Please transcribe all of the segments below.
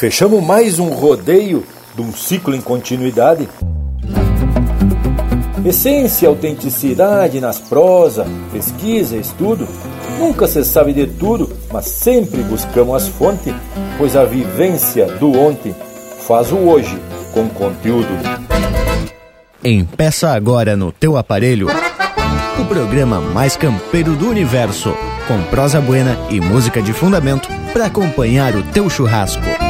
Fechamos mais um rodeio de um ciclo em continuidade. Essência, autenticidade nas prosa, pesquisa, estudo. Nunca se sabe de tudo, mas sempre buscamos as fontes, pois a vivência do ontem faz o hoje com conteúdo. Empeça agora no teu aparelho o programa mais campeiro do universo, com prosa buena e música de fundamento para acompanhar o teu churrasco.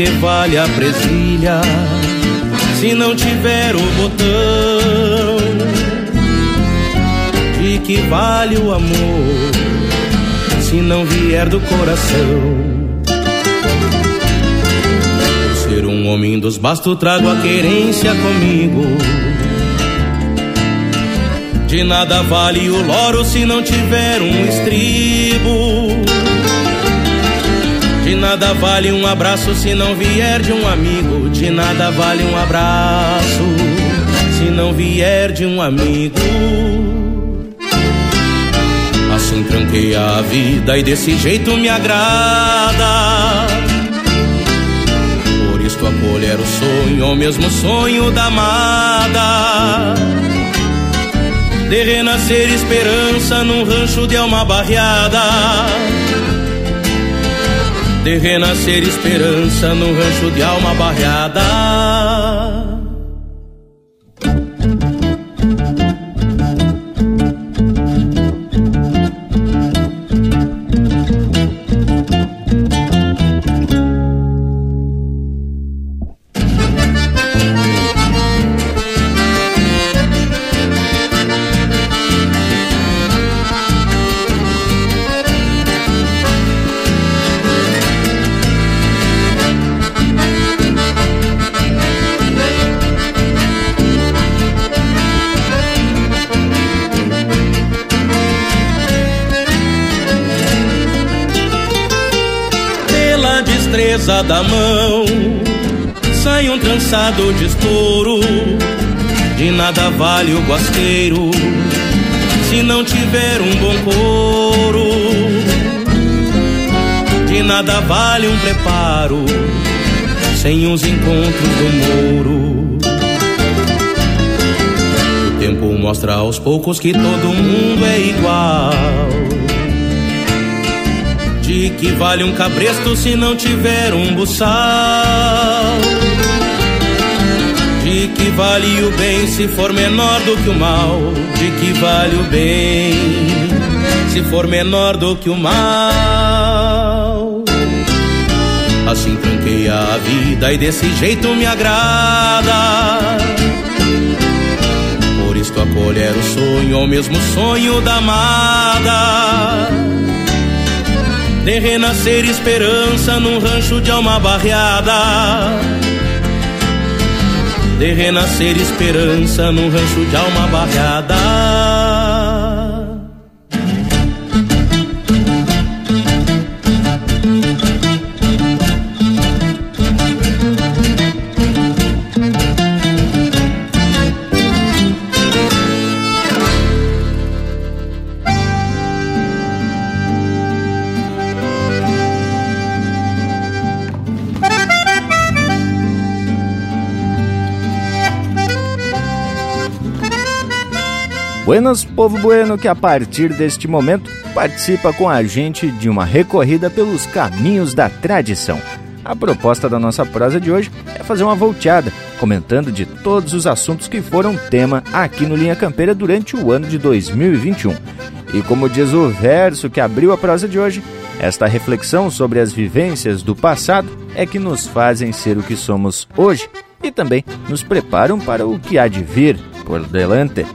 Que vale a presilha se não tiver o botão. De que vale o amor se não vier do coração. Ser um homem dos bastos trago a querência comigo. De nada vale o loro se não tiver um estribo. De nada vale um abraço se não vier de um amigo. De nada vale um abraço se não vier de um amigo. Assim tranquei a vida e desse jeito me agrada. Por isto acolher o sonho, o mesmo sonho da amada de renascer esperança num rancho de alma barreada. De renascer esperança num rancho de alma barreada. Da mão sai um trançado de estouro. De nada vale o guasqueiro se não tiver um bom couro. De nada vale um preparo sem os encontros do mouro. O tempo mostra aos poucos que todo mundo é igual. De que vale um cabresto se não tiver um buçal? De que vale o bem se for menor do que o mal? De que vale o bem se for menor do que o mal? Assim tranquei a vida e desse jeito me agrada. Por isto acolher o sonho, o mesmo sonho da amada de renascer esperança num rancho de alma barreada. De renascer esperança num rancho de alma barreada. Buenas, povo bueno, que a partir deste momento participa com a gente de uma recorrida pelos caminhos da tradição. a proposta da nossa prosa de hoje é fazer uma volteada, comentando de todos os assuntos que foram tema aqui no Linha Campeira durante o ano de 2021. E como diz o verso que abriu a prosa de hoje, esta reflexão sobre as vivências do passado é que nos fazem ser o que somos hoje e também nos preparam para o que há de vir por delante.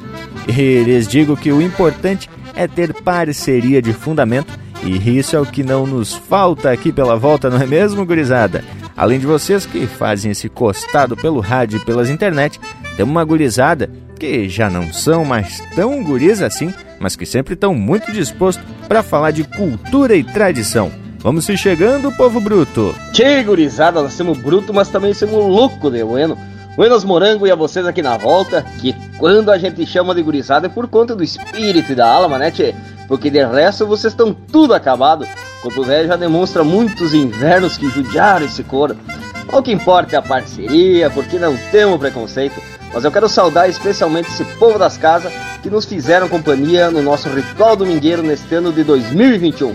E lhes digo que o importante é ter parceria de fundamento e isso é o que não nos falta aqui pela volta, não é mesmo, gurizada? Além de vocês que fazem esse costado pelo rádio e pelas internet, tem uma gurizada que já não são mais tão guris assim, mas que sempre estão muito dispostos para falar de cultura e tradição. Vamos se chegando, povo bruto! Que gurizada, nós somos bruto, mas também somos louco de bueno. Buenos Morango e a vocês aqui na volta, que quando a gente chama de gurizada é por conta do espírito e da alma, né, tchê? Porque de resto vocês estão tudo acabado. Quanto velho já demonstra muitos invernos que judiaram esse coro. O que importa é a parceria, porque não temos preconceito. Mas eu quero saudar especialmente esse povo das casas que nos fizeram companhia no nosso ritual domingueiro neste ano de 2021,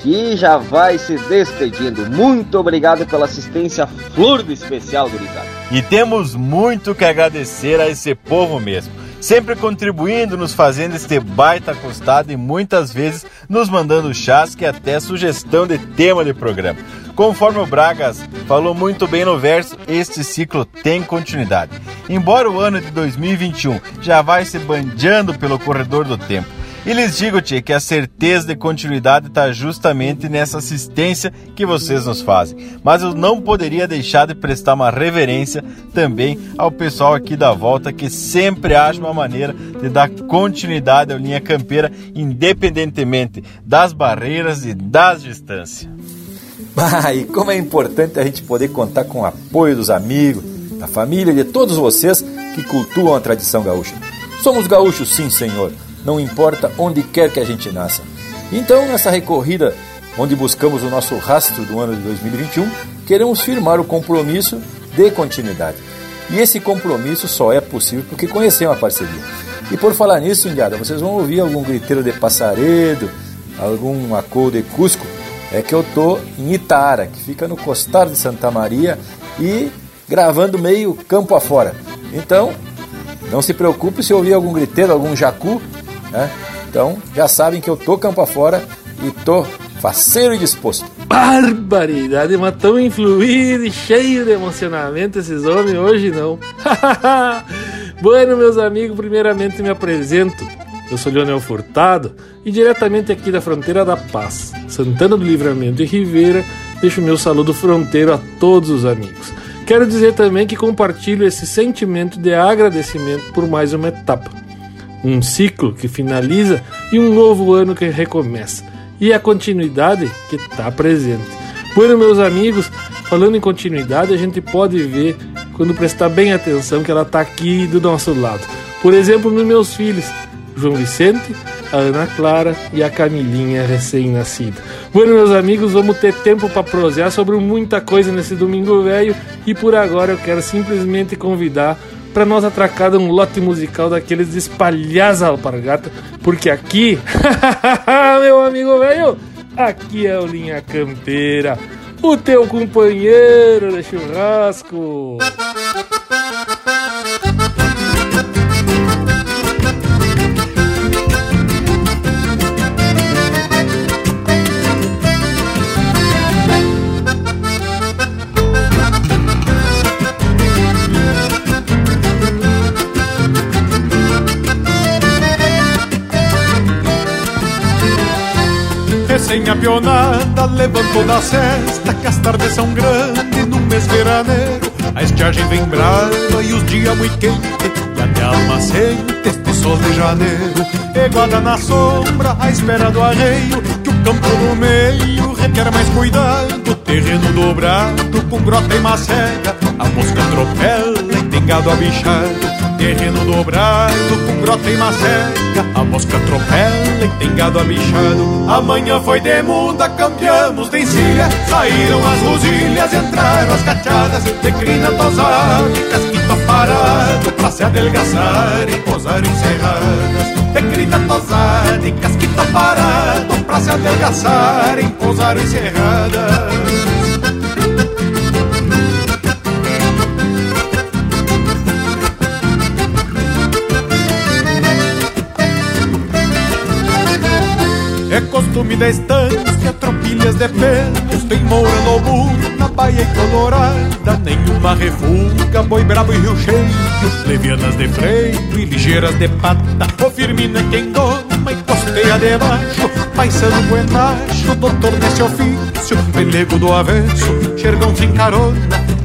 que já vai se despedindo. Muito obrigado pela assistência flor do especial, gurizada. E temos muito que agradecer a esse povo mesmo sempre contribuindo, nos fazendo este baita costado e muitas vezes nos mandando chás que até sugestão de tema de programa. Conforme o Bragas falou muito bem no verso, este ciclo tem continuidade. Embora o ano de 2021 já vai se bandeando pelo corredor do tempo, e lhes digo, Tchê, que a certeza de continuidade está justamente nessa assistência que vocês nos fazem. Mas eu não poderia deixar de prestar uma reverência também ao pessoal aqui da volta que sempre acha uma maneira de dar continuidade à linha campeira, independentemente das barreiras e das distâncias. Ah, e como é importante a gente poder contar com o apoio dos amigos, da família e de todos vocês que cultuam a tradição gaúcha. Somos gaúchos, sim, senhor não importa onde quer que a gente nasça. Então, nessa recorrida onde buscamos o nosso rastro do ano de 2021, queremos firmar o compromisso de continuidade. E esse compromisso só é possível porque conhecemos a parceria. E por falar nisso, Indiada, vocês vão ouvir algum griteiro de passaredo, algum acô de Cusco, é que eu tô em Itaara, que fica no costado de Santa Maria e gravando meio campo afora. Então, não se preocupe se ouvir algum griteiro, algum jacu, né? Então já sabem que eu tô campo afora e tô faceiro e disposto. Barbaridade, mas tão influído e cheio de emocionamento esses homens hoje não. bueno, meus amigos, primeiramente me apresento. Eu sou Leonel Furtado e diretamente aqui da fronteira da Paz, Santana do Livramento e Ribeira, deixo meu saludo fronteiro a todos os amigos. Quero dizer também que compartilho esse sentimento de agradecimento por mais uma etapa um ciclo que finaliza e um novo ano que recomeça, e a continuidade que está presente. Bueno, meus amigos, falando em continuidade, a gente pode ver, quando prestar bem atenção, que ela está aqui do nosso lado. Por exemplo, nos meus filhos, João Vicente, a Ana Clara e a Camilinha recém-nascida. Bueno, meus amigos, vamos ter tempo para prosear sobre muita coisa nesse domingo velho e por agora eu quero simplesmente convidar para nós atracar um lote musical daqueles de espalhar as porque aqui, meu amigo velho, aqui é o Linha Campeira, o teu companheiro de churrasco. Sem a pionada levantou da cesta que as tardes são grandes num mês veraneiro. A estiagem vem brava e os dias muito quentes e até alma sente este sol de janeiro. Eguada na sombra, à espera do arreio, que o campo no meio requer mais cuidado. Terreno dobrado com grota e macega, a mosca atropela e tem gado abichado. Terreno dobrado com grota e macega A mosca atropela e tem gado abichado Amanhã foi de muda, campeamos de encilha. Saíram as rosilhas, entraram as cachadas De crina tosada e casquito parado Pra se adelgaçar e posar encerradas De crina tosada e casquito parado Pra se adelgaçar e posar encerradas da estância, tropilhas de pelos, tem moura no burro, na baia e colorada, nenhuma refuga, boi brabo e rio cheio, levianas de freio e ligeiras de pata, o firmina quem doma e costeia debaixo, paisano buenacho, doutor nesse ofício, pelego do avesso, xergão sem carona,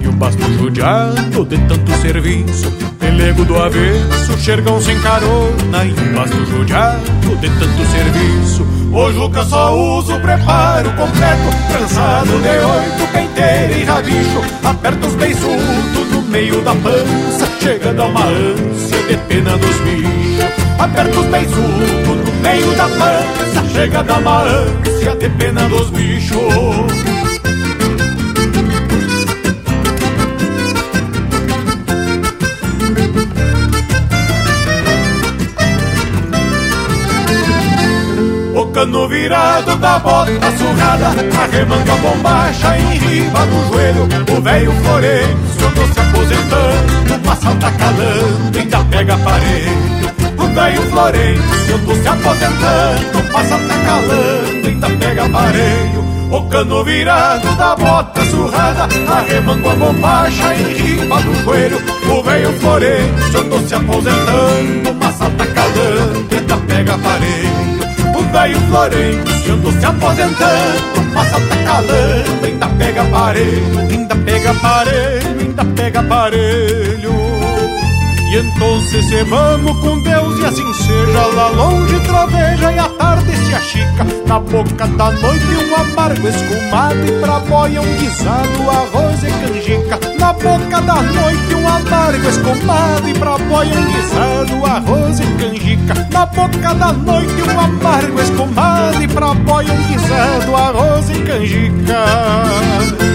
e o pasto judiado de tanto serviço, pelego do avesso, xergão sem carona, e o pasto judiado de tanto serviço, Hoje o que só uso preparo completo. Trançado de oito, penteira e rabicho. Aperta os beiçudos no meio da pança. Chega a uma ânsia de pena dos bichos. Aperta os beiçudos no meio da pança. Chega a uma ânsia de pena dos bichos cano virado da bota surrada, arremanga a bombacha em riba do joelho. O velho Florencio tô se aposentando, passa tá calando, ainda pega aparelho. O velho Florencio tô se aposentando, passa tá calando, ainda pega aparelho. O cano virado da bota surrada, arremango a bombacha em riba do joelho. O velho Florencio tô se aposentando, passa tá calando, ainda pega aparelho velho Florencio ando se aposentando, passa tá calando, ainda pega aparelho, ainda pega aparelho, ainda pega aparelho. E então se vamos com Deus e assim seja Lá longe troveja e a tarde se achica. Na boca da noite um amargo escumado E pra boia um guisado, arroz e canjica. Na boca da noite um amargo escumado E pra boia um guisado, arroz e canjica. Na boca da noite um amargo escumado E pra boia um guisado, arroz e canjica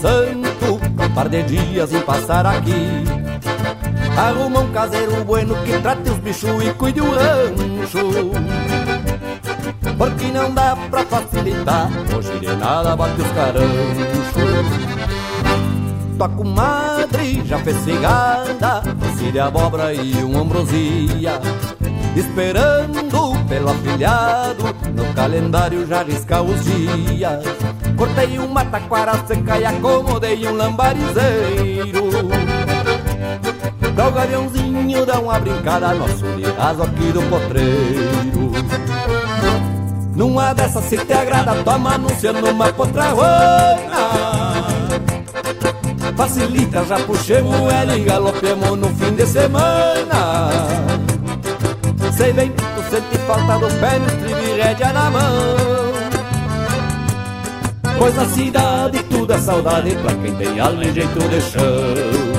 Santo Um par de dias em passar aqui. Arruma um caseiro bueno que trate os bichos e cuide o rancho. Porque não dá pra facilitar Hoje de nada bate os caranchos. Tua comadre já fez cigada de abóbora e um ambrosia. Esperando pelo afilhado No calendário já risca os dias Cortei uma taquara seca e acomodei um lambarizeiro. Pra o gaviãozinho dar uma brincada Nosso de aqui do potreiro. Numa dessas se te agrada Toma anúncio numa potrahuana Facilita, já puxemos ela e galopemos no fim de semana. Sei bem que tu sente falta do pé no estribo e rédea na mão Pois na cidade tudo é saudade pra quem tem alma e jeito de chão.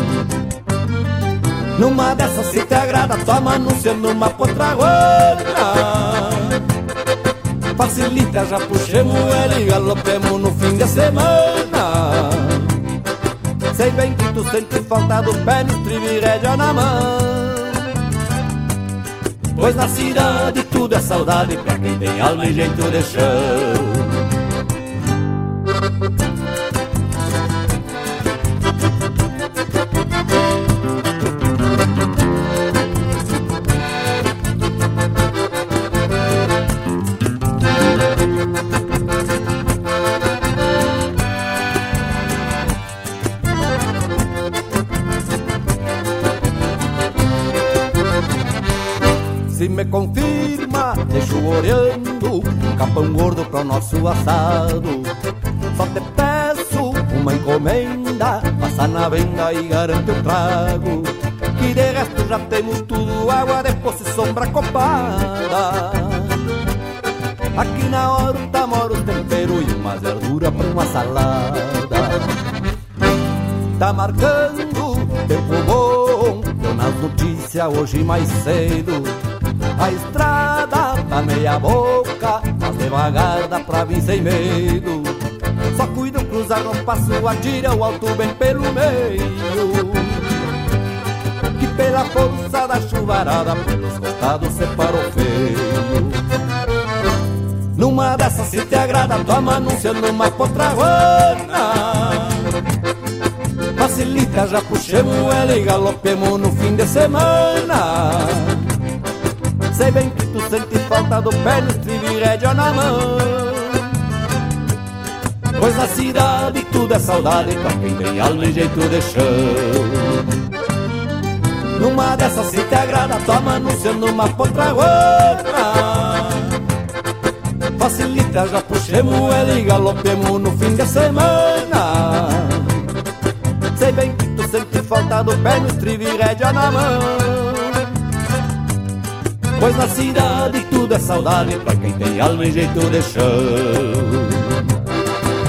Numa dessas se te agrada, toma anúncio numa potraguana Facilita, já puxemos ele e galopemos no fim de semana. Sei bem que tu sente falta do pé no estribo e rédea na mão. Pois na cidade tudo é saudade pra quem tem alma e jeito de chão saboreando um capão gordo pro nosso assado. Venda e garante o trago. Que de resto já temos tudo, água de poço e sombra copada. na horta mora o tempero e uma verdura pra uma salada. Tá marcando tempo bom, deu nas notícias hoje mais cedo. A estrada tá meia boca, mas devagar dá pra vir sem medo. Cruzar no passo, atira o alto bem pelo meio. Que pela força da chuvarada, pelos costados separou feio. Numa dessas se te agrada, toma anúncio numa potraguana. Facilita, já puxemos ela e galopemos no fim de semana. Sei bem que tu sente falta do pé no estribo e rédea na mão. Pois na cidade tudo é saudade pra quem tem alma e jeito de chão. Numa dessas se te agrada, toma anúncio numa potraguana. Facilita, já puxemos ela e galopemos no fim de semana. Sei bem que tu sente falta do pé no estribo e rédea na mão. Pois na cidade tudo é saudade pra quem tem alma e jeito de chão.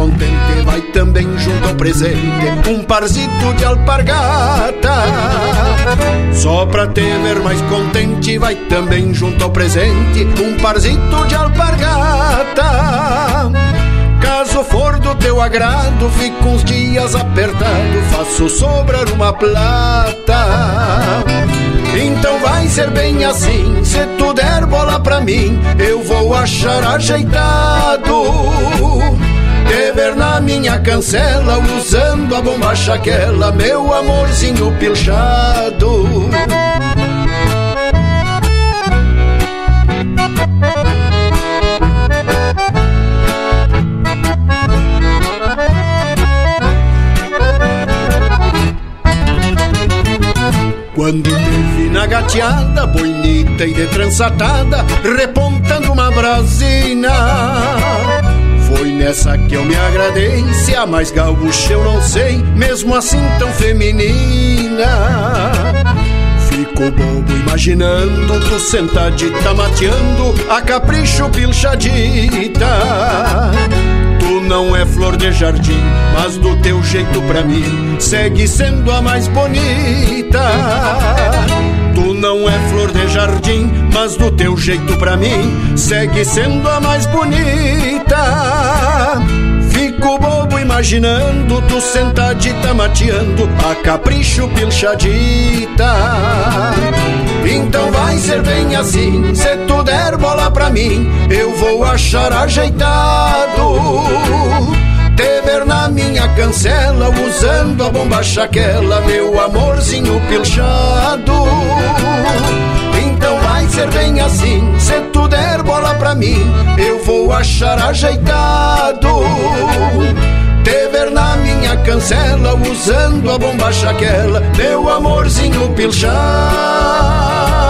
Contente, vai também junto ao presente um parzito de alpargata. Só pra te ver mais contente, vai também junto ao presente um parzito de alpargata. Caso for do teu agrado, fico uns dias apertado, faço sobrar uma plata. Então vai ser bem assim, se tu der bola pra mim, eu vou achar ajeitado. Ver na minha cancela, usando a bombacha aquela, meu amorzinho pilchado. Quando te vi na gateada, bonita e de trançatada, repontando uma brasina. Foi nessa que eu me agradei, se a mais gaúcha eu não sei, mesmo assim tão feminina. Fico bobo imaginando tu sentadita mateando a capricho pilchadita. Tu não é flor de jardim, mas do teu jeito pra mim segue sendo a mais bonita. Tu não é flor de jardim, mas do teu jeito pra mim segue sendo a mais bonita. Fico bobo imaginando tu sentadita mateando a capricho pilchadita. Então vai ser bem assim, se tu der bola pra mim, eu vou achar ajeitado. Te ver na minha cancela, usando a bombacha aquela, meu amorzinho pilchado. Então vai ser bem assim, se tu der bola pra mim, eu vou achar ajeitado. Te ver na minha cancela, usando a bombacha aquela, meu amorzinho pilchado.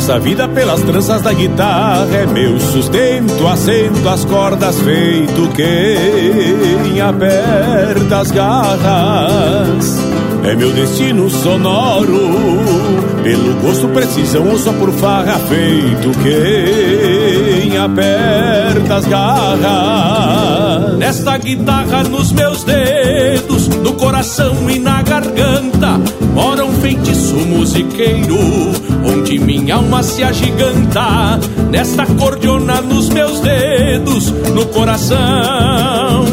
Essa vida pelas tranças da guitarra é meu sustento, assento as cordas feito quem aperta as garras. É meu destino sonoro, pelo gosto, precisão ou só por farra feito quem aperta as garras. Nesta guitarra nos meus dedos, no coração e na garganta, feitiço musiqueiro, onde minha alma se agiganta. Nesta cordiona nos meus dedos, no coração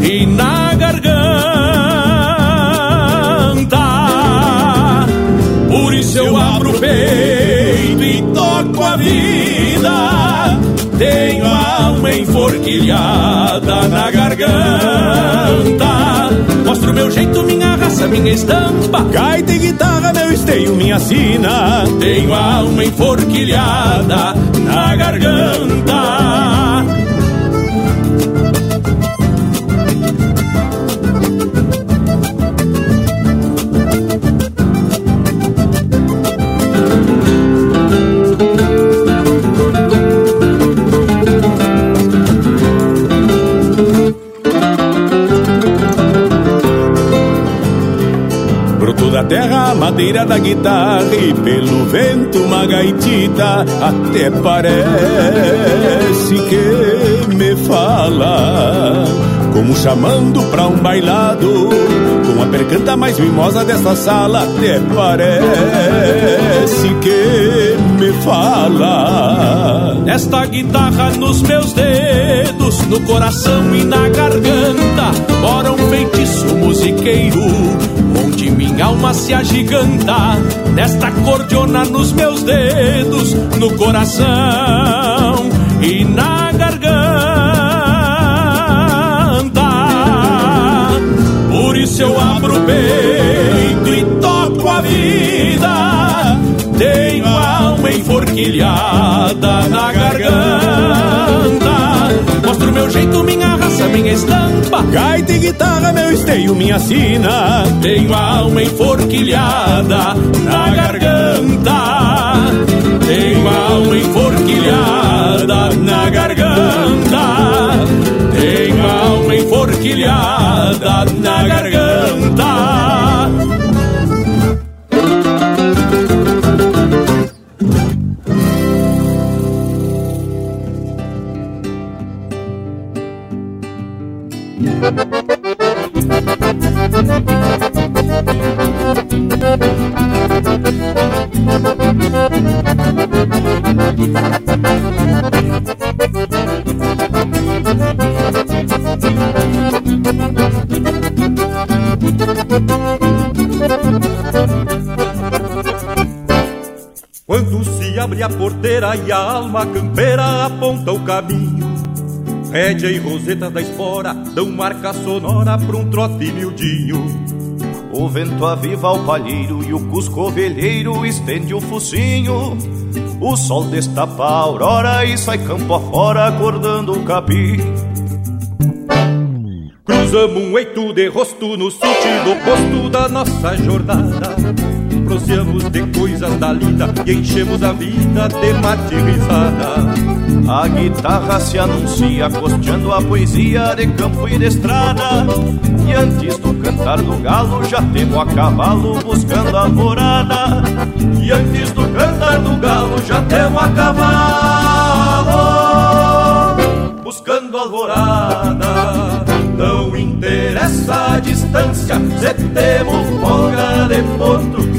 e na garganta. Por isso eu abro o peito e toco a vida. Tenho a alma enforquilhada na garganta. Mostro meu jeito, minha raça, minha estampa. E guitarra, meu esteio, minha sina. Tenho a alma enforquilhada na garganta. Madeira da guitarra e pelo vento uma gaitita até parece que me fala. Como chamando pra um bailado, com a percanta mais mimosa desta sala, até parece que me fala. Nesta guitarra nos meus dedos, no coração e na garganta, mora um feitiço musiqueiro, minha alma se agiganta. Nesta cordiona nos meus dedos, no coração e na garganta. Por isso eu abro o peito e toco a vida. Tenho a alma enforquilhada na garganta. Mostro meu jeito, minha raça, minha estampa. Gaita e guitarra, meu esteio, minha sina. Tenho a alma enforquilhada na garganta. Tenho a alma enforquilhada na garganta. Tenho a alma enforquilhada na garganta. Porteira e a alma campeira aponta o caminho. Rédea e roseta da espora dão marca sonora pra um trote miudinho. O vento aviva o palheiro e o cusco velheiro estende o focinho. O sol destapa a aurora e sai campo afora acordando o capim. Cruzamos um eito de rosto no sentido oposto da nossa jornada Proseamos de coisas da lida e enchemos a vida de mate risada A guitarra se anuncia costeando a poesia de campo e de estrada. E antes do cantar do galo já temo a cavalo buscando a alvorada E antes do cantar do galo já temo a cavalo Buscando a alvorada. Não interessa a distância Se temos folga de potro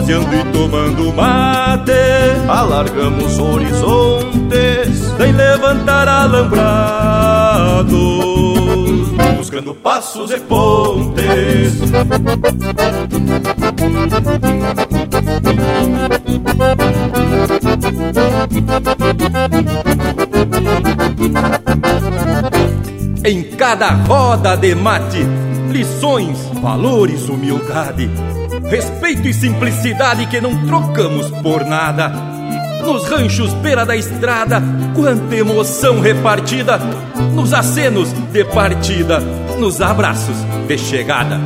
Proseando e tomando mate, alargamos horizontes, sem levantar alambrados, buscando passos e pontes. Em cada roda de mate, lições, valores, humildade, respeito e simplicidade que não trocamos por nada. Nos ranchos beira da estrada, quanta emoção repartida, nos acenos de partida, nos abraços de chegada.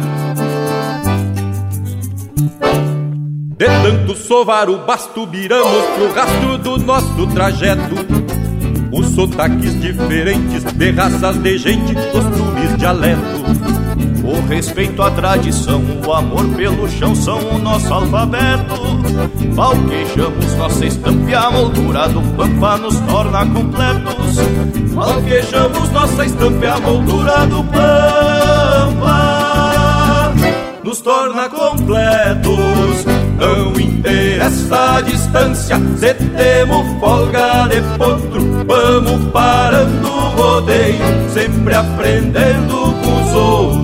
De tanto sovar o basto, viramos pro rastro do nosso trajeto. Os sotaques diferentes de raças de gente, costumes, dialeto. O respeito à tradição, o amor pelo chão são o nosso alfabeto. Valquejamos nossa estampa e a moldura do pampa nos torna completos. Valquejamos nossa estampa e a moldura do pampa nos torna completos. Não interessa a distância, se temos folga de potro, vamos parando o rodeio, sempre aprendendo com os outros,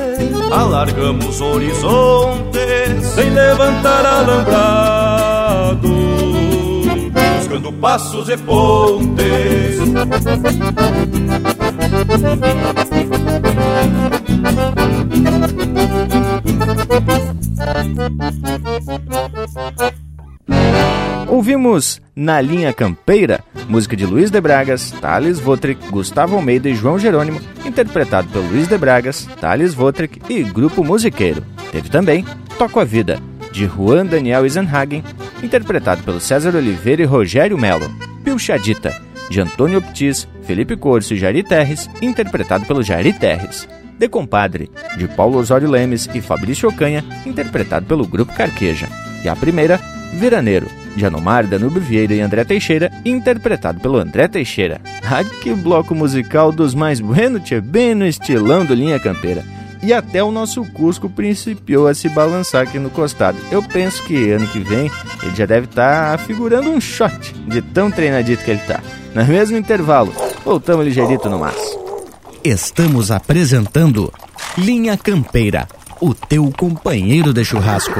Alargamos horizontes, sem levantar alambrado, buscando passos e pontes. Ouvimos Na Linha Campeira, música de Luiz de Bragas, Thales Votrick, Gustavo Almeida e João Jerônimo, interpretado pelo Luiz de Bragas, Thales Votrick e Grupo Musiqueiro. Teve também Toco a Vida, de Juan Daniel Eisenhagen, interpretado pelo César Oliveira e Rogério Melo. Pilchadita, de Antônio Optis, Felipe Corso e Jari Terres, interpretado pelo Jari Terres. De Compadre, de Paulo Osório Lemes e Fabrício Ocanha, interpretado pelo Grupo Carqueja. E a primeira, Veraneiro, de Anomar, Danúbio Vieira e André Teixeira, interpretado pelo André Teixeira. Ah, que bloco musical dos mais bueno, tchê, bem no estilão do Linha Campeira. E até o nosso Cusco principiou a se balançar aqui no costado. Eu penso que ano que vem ele já deve estar tá figurando um shot de tão treinadito que ele tá. No mesmo intervalo, voltamos ligeirito no mas. Estamos apresentando Linha Campeira, o teu companheiro de churrasco.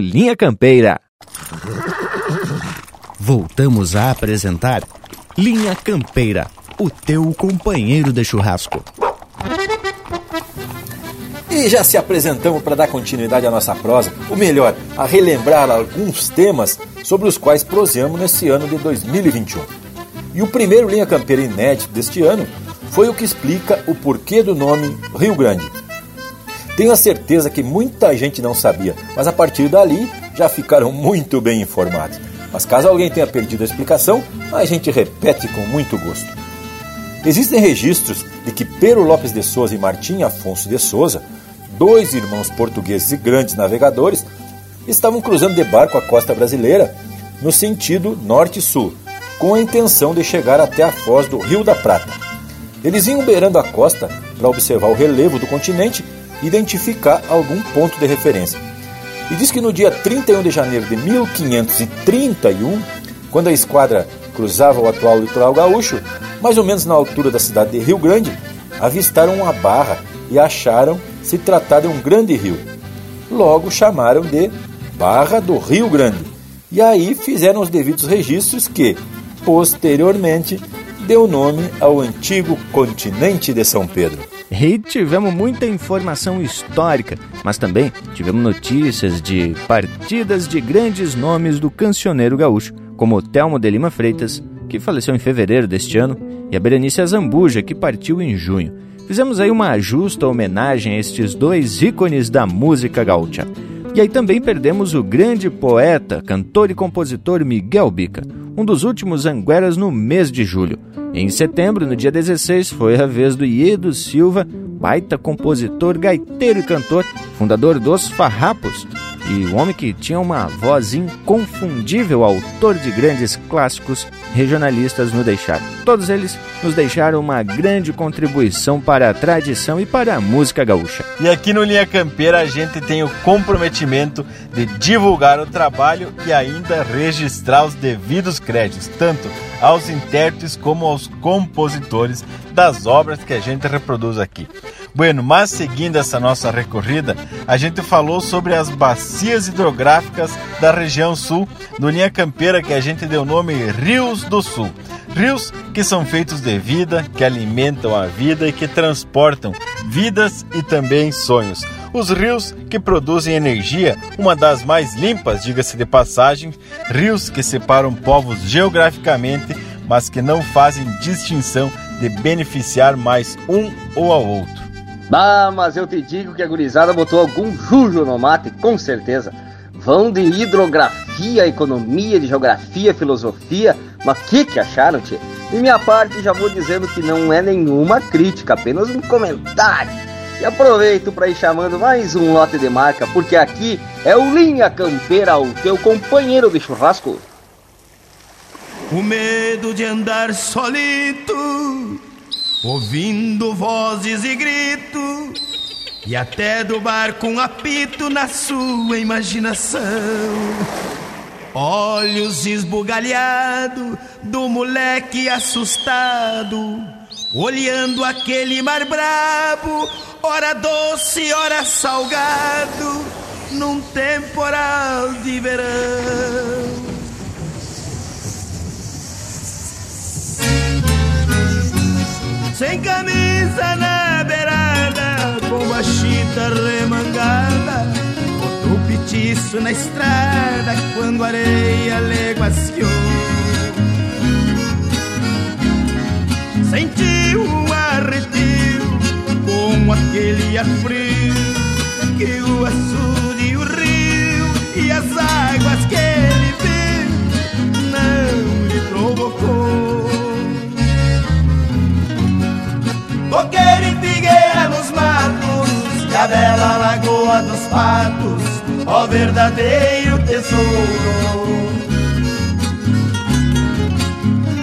Linha Campeira. Voltamos a apresentar Linha Campeira, o teu companheiro de churrasco. E já se apresentamos para dar continuidade à nossa prosa, ou melhor, a relembrar alguns temas sobre os quais proseamos nesse ano de 2021. E o primeiro Linha Campeira inédito deste ano foi o que explica o porquê do nome Rio Grande. Tenho a certeza que muita gente não sabia, mas a partir dali já ficaram muito bem informados. Mas caso alguém tenha perdido a explicação, a gente repete com muito gosto. Existem registros de que Pero Lopes de Souza e Martim Afonso de Souza, dois irmãos portugueses e grandes navegadores, estavam cruzando de barco a costa brasileira no sentido norte-sul, com a intenção de chegar até a foz do Rio da Prata. Eles iam beirando a costa para observar o relevo do continente identificar algum ponto de referência. E diz que no dia 31 de janeiro de 1531, quando a esquadra cruzava o atual litoral gaúcho, mais ou menos na altura da cidade de Rio Grande, avistaram uma barra e acharam se tratar de um grande rio. Logo chamaram de Barra do Rio Grande. E aí fizeram os devidos registros que, posteriormente, deu nome ao antigo continente de São Pedro. E tivemos muita informação histórica, mas também tivemos notícias de partidas de grandes nomes do cancioneiro gaúcho, como Telmo de Lima Freitas, que faleceu em fevereiro deste ano, e a Berenice Azambuja, que partiu em junho. Fizemos aí uma justa homenagem a estes dois ícones da música gaúcha. E aí também perdemos o grande poeta, cantor e compositor Miguel Bica, um dos últimos angueras no mês de julho. Em setembro, no dia 16, foi a vez do Iedo Silva, baita compositor, gaiteiro e cantor, fundador dos Farrapos, e um homem que tinha uma voz inconfundível, autor de grandes clássicos regionalistas no deixar. Todos eles nos deixaram uma grande contribuição para a tradição e para a música gaúcha. E aqui no Linha Campeira a gente tem o comprometimento de divulgar o trabalho e ainda registrar os devidos créditos, tanto aos intérpretes como aos compositores das obras que a gente reproduz aqui. Bueno, mas seguindo essa nossa recorrida, a gente falou sobre as bacias hidrográficas da região sul do Linha Campeira, que a gente deu nome Rios do Sul. Rios que são feitos de vida, que alimentam a vida e que transportam vidas e também sonhos. Os rios que produzem energia, uma das mais limpas, diga-se de passagem, rios que separam povos geograficamente, mas que não fazem distinção de beneficiar mais um ou ao outro. Ah, mas eu te digo que a gurizada botou algum jujo no mate, com certeza. Vão de hidrografia, economia, de geografia, filosofia. Mas que que acharam, tia? De minha parte, já vou dizendo que não é nenhuma crítica, apenas um comentário. E aproveito para ir chamando mais um lote de marca, porque aqui é o Linha Campeira, o teu companheiro de churrasco. O medo de andar solito ouvindo vozes e gritos, e até do barco um apito na sua imaginação. Olhos esbugalhados do moleque assustado, olhando aquele mar brabo, ora doce, ora salgado, num temporal de verão. Sem camisa na beirada, com a chita remangada, botou petiço na estrada quando a areia leguaciou. Sentiu um arrepio com aquele ar frio que o açude e o rio e as águas que ele viu não lhe provocou. Coqueiro e figueira nos matos E a bela lagoa dos patos Ó verdadeiro tesouro.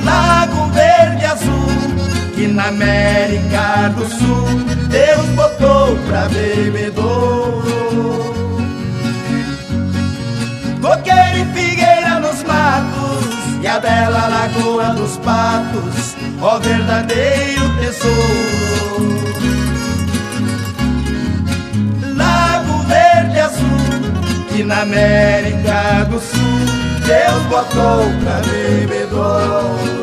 Lago verde azul Que na América do Sul Deus botou pra bebedouro. Coqueiro e figueira A bela lagoa dos patos Ó verdadeiro tesouro. Lago verde azul, que na América do Sul Deus botou pra bebedouro.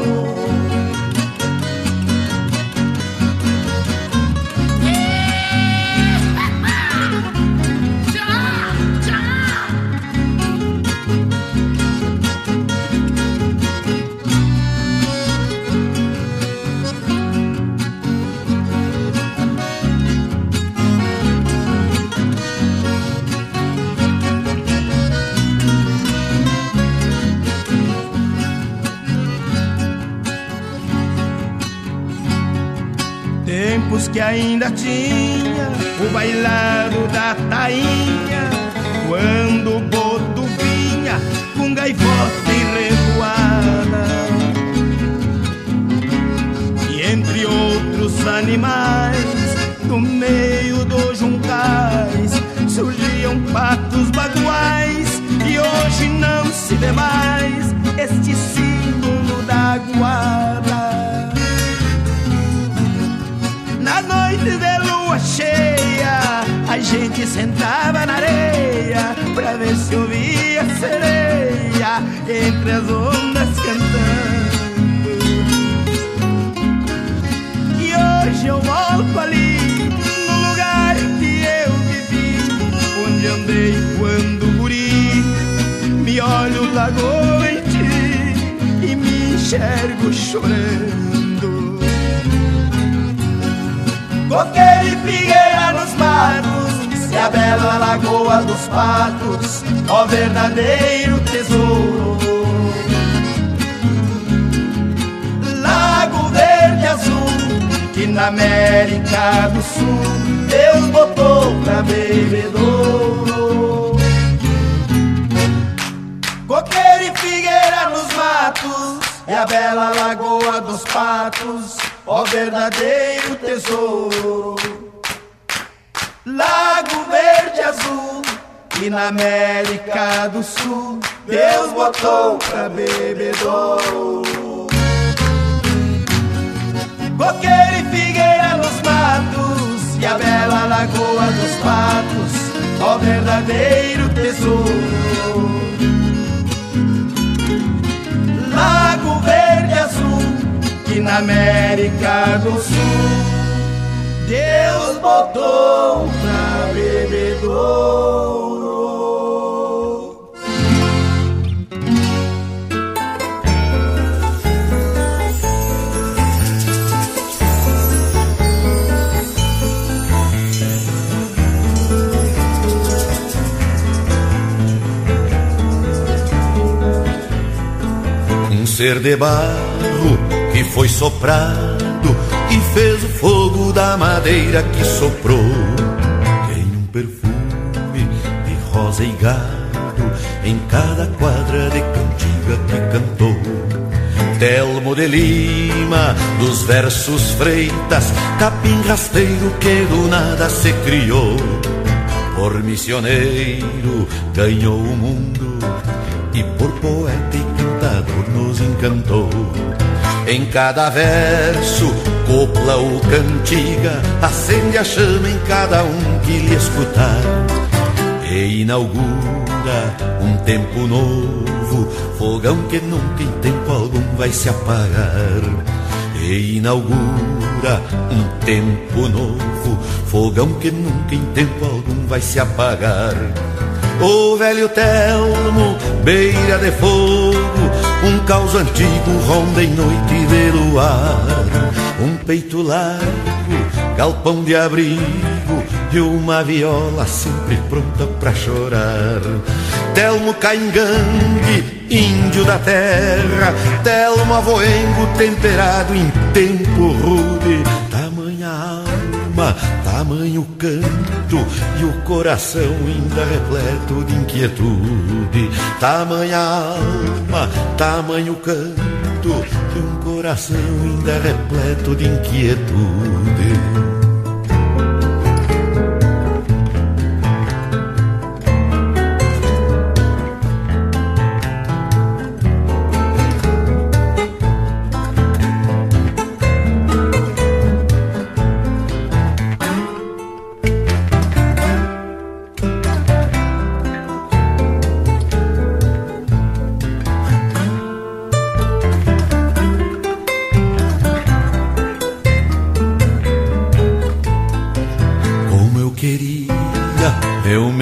Tempos que ainda tinha o bailado da tainha, quando o boto vinha com gaivota e revoada. E entre outros animais, no meio dos juncais, surgiam patos baguais, e hoje não se vê mais este símbolo da na noite de lua cheia, a gente sentava na areia pra ver se ouvia a sereia entre as ondas cantando. E hoje eu volto ali no lugar que eu vivi, onde andei quando guri. Me olho lagoa em ti e me enxergo chorando. Coqueiro e figueira nos matos, se a bela lagoa dos patos, ó verdadeiro tesouro. Lago verde azul, que na América do Sul Deus botou pra bebedouro. Coqueiro e figueira nos matos, e a bela lagoa dos patos, ó verdadeiro tesouro. Lago verde azul, e na América do Sul, Deus botou pra bebedouro. Coqueiro e figueira nos matos, e a bela lagoa dos patos, ó verdadeiro tesouro. Lago que na América do Sul Deus botou pra bebedouro. Um ser de que foi soprado e fez o fogo da madeira que soprou. Tem um perfume de rosa e gado em cada quadra de cantiga que cantou. Telmo de Lima, dos versos freitas, capim rasteiro que do nada se criou. Por missioneiro ganhou o mundo e por poeta e cantador nos encantou. Em cada verso, copla ou cantiga, acende a chama em cada um que lhe escutar. E inaugura um tempo novo, fogão que nunca em tempo algum vai se apagar. E inaugura um tempo novo, fogão que nunca em tempo algum vai se apagar. O velho Telmo, beira de fogo, um caos antigo ronda em noite de luar. Um peito largo, galpão de abrigo e uma viola sempre pronta pra chorar. Telmo Caingangue, índio da terra, Telmo avoengo temperado em tempo rude, tamanha alma, tamanho canto e o coração ainda repleto de inquietude. Tamanha alma, tamanho canto e um coração ainda repleto de inquietude.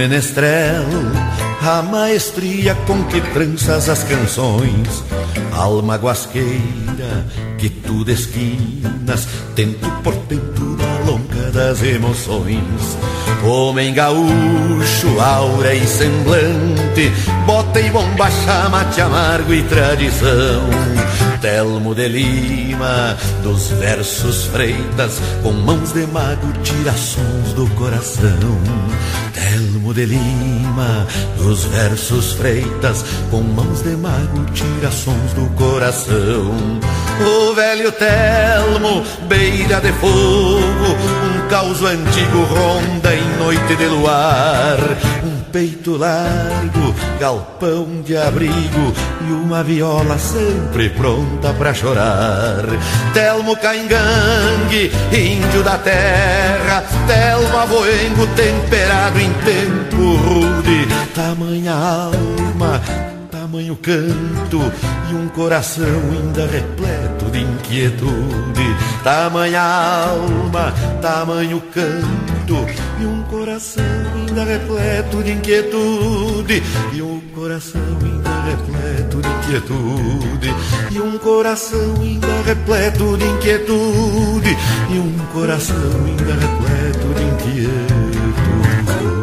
Menestrel, a maestria com que tranças as canções, alma guasqueira que tu desquinas, tento por tento da longa das emoções. Homem gaúcho, aura e semblante, bota e bomba, chamate amargo e tradição. Telmo de Lima, dos versos freitas, com mãos de mago, tira sons do coração. Telmo de Lima, dos versos freitas, com mãos de mago, tira sons do coração. O velho Telmo, beira de fogo, um caos antigo ronda em noite de luar. Um peito largo, galpão de abrigo e uma viola sempre pronta pra chorar. Telmo Caingangue, índio da terra, Telmo Avoengo temperado em tempo rude, tamanha alma tamanho canto e um coração ainda repleto de inquietude. Tamanha alma, tamanho canto e um coração ainda repleto de inquietude. E um coração ainda repleto de inquietude. E um coração ainda repleto de inquietude. E um coração ainda repleto de inquietude.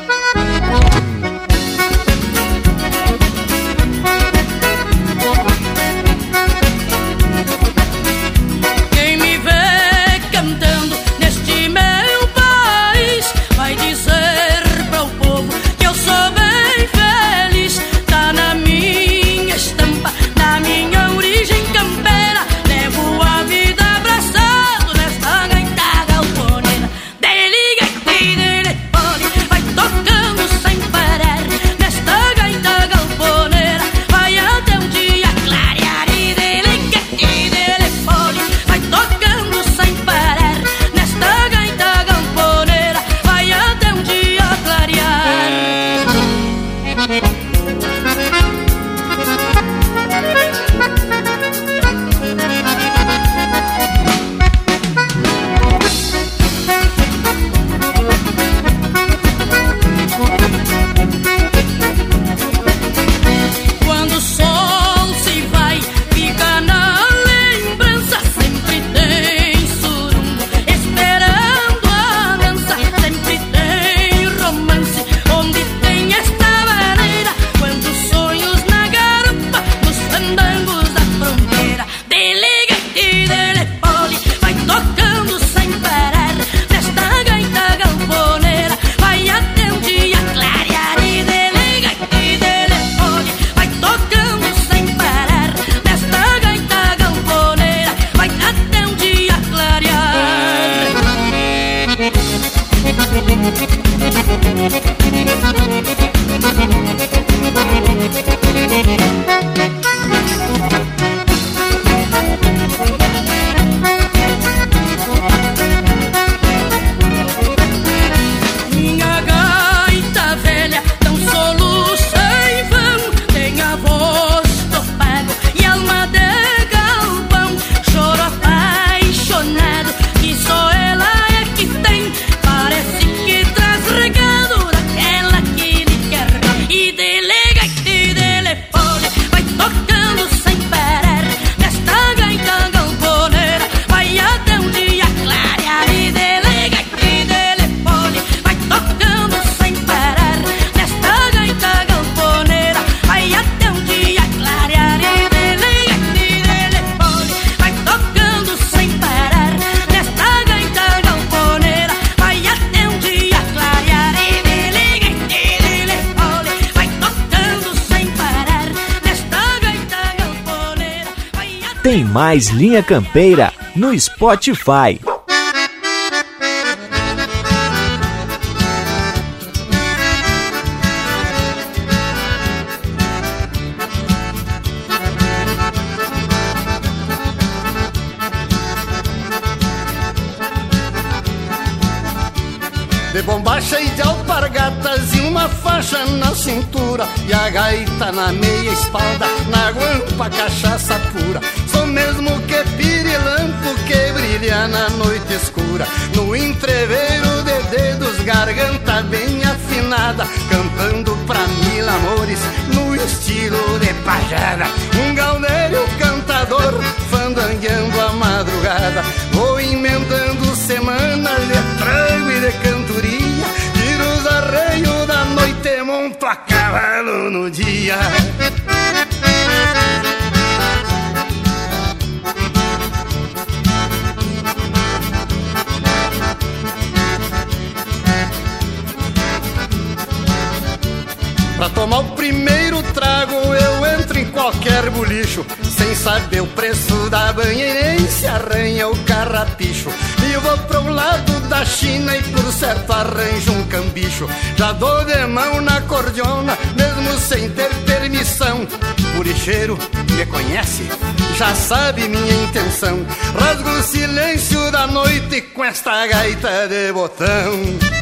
Mais Linha Campeira no Spotify. De bombacha e de alpargatas e uma faixa na cintura E a gaita na meia espalda, na guampa cachaça pura mesmo que pirilampo que brilha na noite escura. No entreveiro de dedos, garganta bem afinada, cantando pra mil amores no estilo de pajada. Um galneiro cantador, fandangueando a madrugada. Vou emendando semanas de e de cantoria. Tiro os arreios da noite, monto a cavalo no dia. Pra tomar o primeiro trago eu entro em qualquer bolicho, sem saber o preço da banha e nem se arranha o carrapicho. E vou pro lado da China e por certo arranjo um cambicho. Já dou de mão na cordiona, mesmo sem ter permissão. O lixeiro me conhece, já sabe minha intenção. Rasgo o silêncio da noite com esta gaita de botão.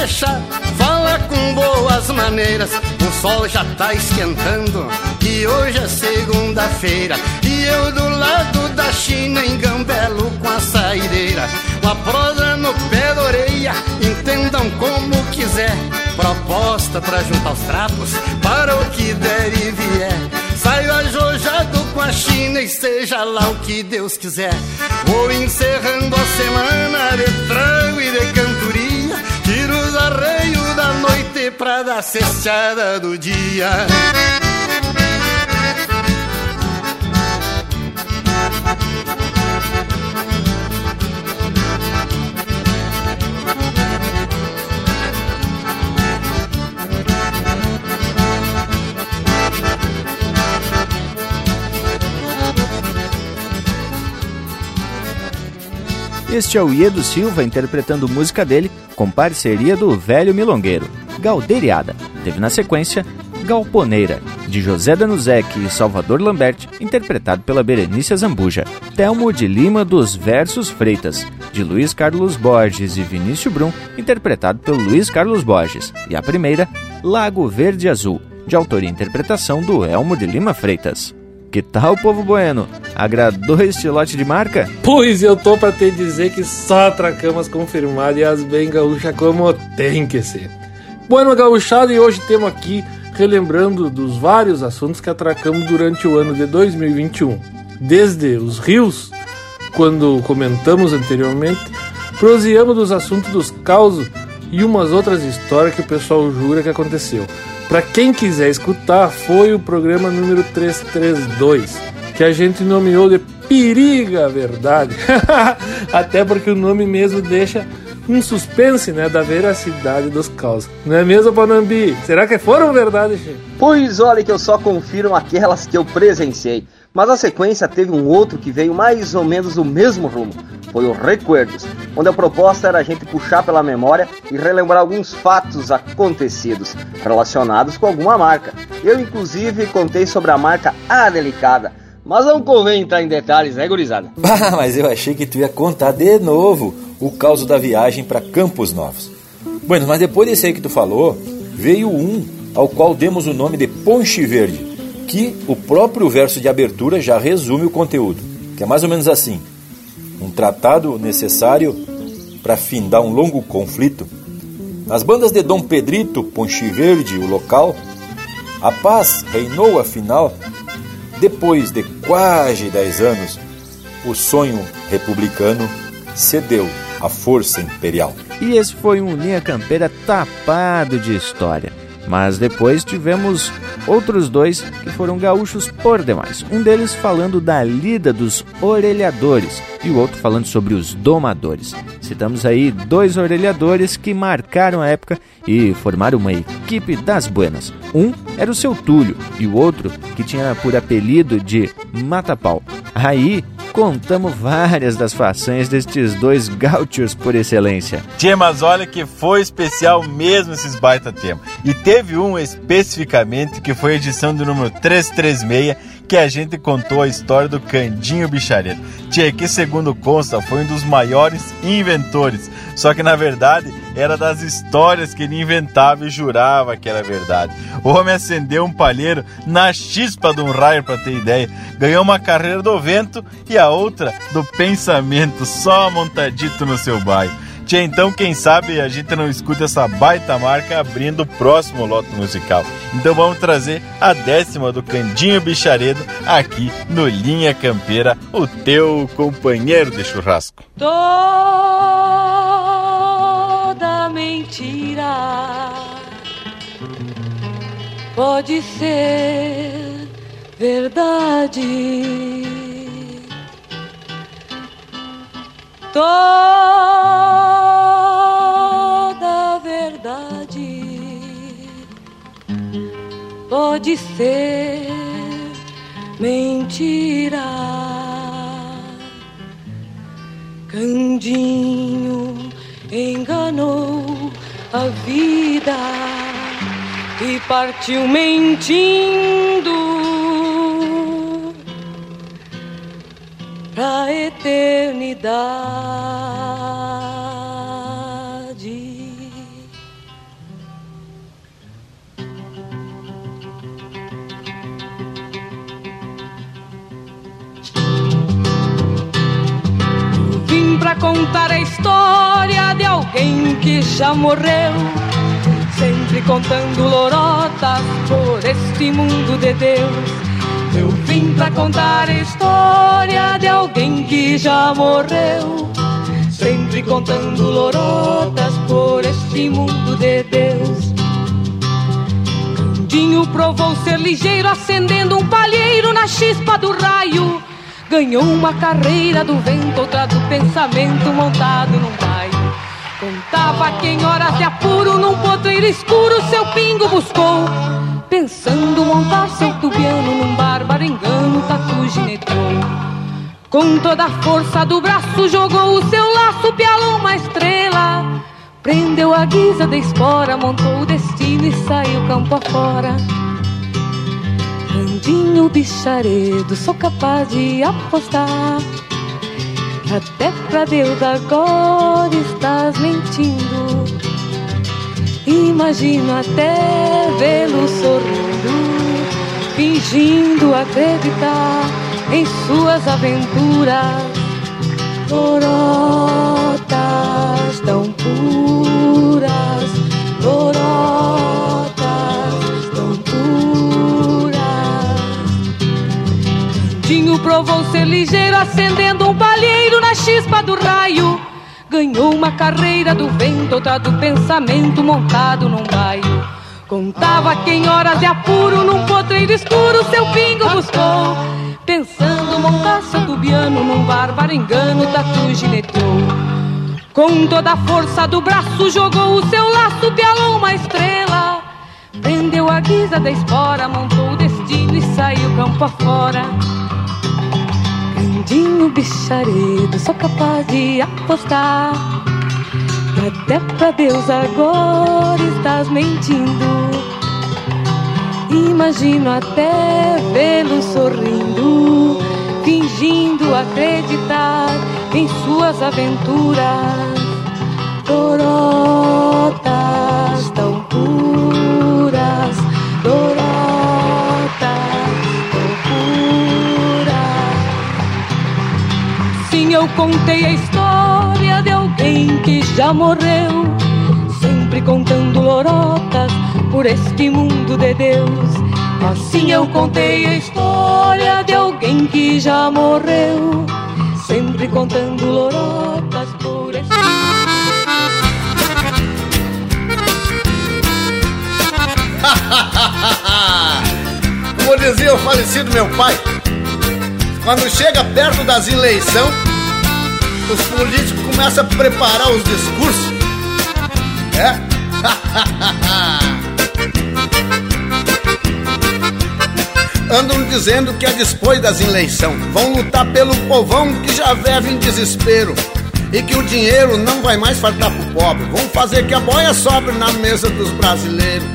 Fechar, fala com boas maneiras. O sol já tá esquentando e hoje é segunda-feira. E eu do lado da China engambelo com a saideira. Uma prosa no pé da orelha, entendam como quiser. Proposta pra juntar os trapos para o que der e vier. Saio ajojado com a China e seja lá o que Deus quiser. Vou encerrando a semana de trago e de cantoria. Arreios da noite pra dar cestada do dia. Este é o Iedo Silva interpretando música dele com parceria do velho milongueiro, Galdeiriada. Teve na sequência Galponeira, de José Danuzek e Salvador Lambert, interpretado pela Berenice Zambuja. Telmo de Lima dos Versos Freitas, de Luiz Carlos Borges e Vinícius Brum, interpretado pelo Luiz Carlos Borges. E a primeira, Lago Verde Azul, de autoria e interpretação do Elmo de Lima Freitas. Que tal, povo bueno? Agradou este lote de marca? Pois eu tô pra te dizer que só atracamos confirmado e as bem gaúcha como tem que ser. Bueno, gauchado, e hoje temos aqui relembrando dos vários assuntos que atracamos durante o ano de 2021. Desde os rios, quando comentamos anteriormente, proseamos dos assuntos dos causos e umas outras histórias que o pessoal jura que aconteceu. Para quem quiser escutar, foi o programa número 332, que a gente nomeou de Periga Verdade. Até porque o nome mesmo deixa um suspense, né, da veracidade dos causos. Não é mesmo, Panambi? Será que foram verdade, Chico? Pois olha que eu só confiro aquelas que eu presenciei. Mas a sequência teve um outro que veio mais ou menos do mesmo rumo. Foi o Recuerdos, onde a proposta era a gente puxar pela memória e relembrar alguns fatos acontecidos relacionados com alguma marca. Eu, inclusive, contei sobre a marca A Delicada. Mas não convém entrar em detalhes, né, gurizada? Ah, mas eu achei que tu ia contar de novo o caos da viagem para Campos Novos. Bueno, mas depois desse aí que tu falou, veio um ao qual demos o nome de Ponche Verde que o próprio verso de abertura já resume o conteúdo, que é mais ou menos assim: um tratado necessário para findar um longo conflito. Nas bandas de Dom Pedrito, Ponche Verde, o local, a paz reinou afinal. Depois de quase dez anos, o sonho republicano cedeu à força imperial. E esse foi um Linha Campeira tapado de história. Mas depois tivemos outros dois que foram gaúchos por demais. Um deles falando da lida dos orelhadores e o outro falando sobre os domadores. Citamos aí dois orelhadores que marcaram a época e formaram uma equipe das buenas. Um era o seu Túlio e o outro que tinha por apelido de Matapau. Aí contamos várias das façanhas destes dois gaúchos por excelência. Tia, mas olha que foi especial mesmo esses baita temas. E teve um especificamente que foi a edição do número 336 que a gente contou a história do Candinho Bichareiro. Tia, que segundo consta foi um dos maiores inventores, só que na verdade era das histórias que ele inventava e jurava que era verdade. O homem acendeu um palheiro na chispa de um raio, para ter ideia. Ganhou uma carreira do vento e a outra do pensamento, só montadito no seu bairro. Então quem sabe a gente não escuta essa baita marca abrindo o próximo lote musical. Então vamos trazer a décima do Candinho Bicharedo aqui no Linha Campeira, o teu companheiro de churrasco. Toda mentira pode ser verdade. Toda pode ser mentira. Candinho enganou a vida e partiu mentindo pra eternidade. Contar a história de alguém que já morreu. Sempre contando lorotas por este mundo de Deus. Eu vim pra contar a história de alguém que já morreu. Sempre contando lorotas por este mundo de Deus. Candinho provou ser ligeiro, acendendo um palheiro na chispa do raio. Ganhou uma carreira do vento, outra do pensamento montado num baio. Contava que em horas de apuro, num potreiro escuro, seu pingo buscou. Pensando montar seu tubiano num bárbaro engano, tatu gineteou. Com toda a força do braço, jogou o seu laço, pialou uma estrela. Prendeu a guisa da espora, montou o destino e saiu campo afora. Candinho bicharedo, sou capaz de apostar. Até pra Deus agora estás mentindo. Imagino até vê-lo sorrindo, fingindo acreditar em suas aventuras. Lorotas tão puras, lorotas provou ser ligeiro, acendendo um palheiro na chispa do raio. Ganhou uma carreira do vento, outra do pensamento montado num baio. Contava que em horas de apuro, num potreiro escuro, seu pingo buscou. Pensando montar seu tubiano num bárbaro engano, tatu gineteou. Com toda a força do braço, jogou o seu laço, pialou uma estrela. Prendeu a guisa da espora, montou o destino e saiu campo afora. Candinho bicharedo, sou capaz de apostar. que Até pra Deus agora estás mentindo. Imagino até vê-lo sorrindo, fingindo acreditar em suas aventuras. Lorotas tão puras, lorotas Sim, eu contei a história de alguém que já morreu, sempre contando lorotas por este mundo de Deus. Assim eu contei a história de alguém que já morreu, sempre contando lorotas por este Como dizia o falecido meu pai, quando chega perto das eleições, os políticos começam a preparar os discursos. É? Andam dizendo que é depois das eleições vão lutar pelo povão que já vive em desespero e que o dinheiro não vai mais faltar pro pobre. Vão fazer que a boia sobre na mesa dos brasileiros.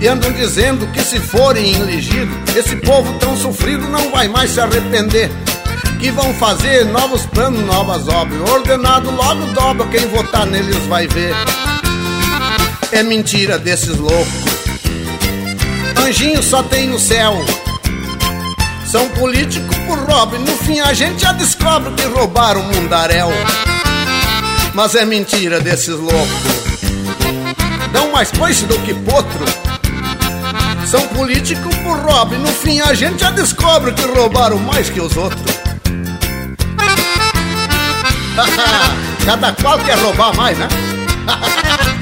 E andam dizendo que se forem elegidos, esse povo tão sofrido não vai mais se arrepender. Que vão fazer novos planos, novas obras. Ordenado logo dobra, quem votar neles vai ver. É mentira desses loucos. Anjinho só tem no céu. São políticos por roubo. e No fim a gente já descobre que roubaram o mundaréu. Mas é mentira desses loucos. Dão mais coice do que potro. São políticos por roubo. e No fim a gente já descobre que roubaram mais que os outros. Cada qual quer roubar mais, né?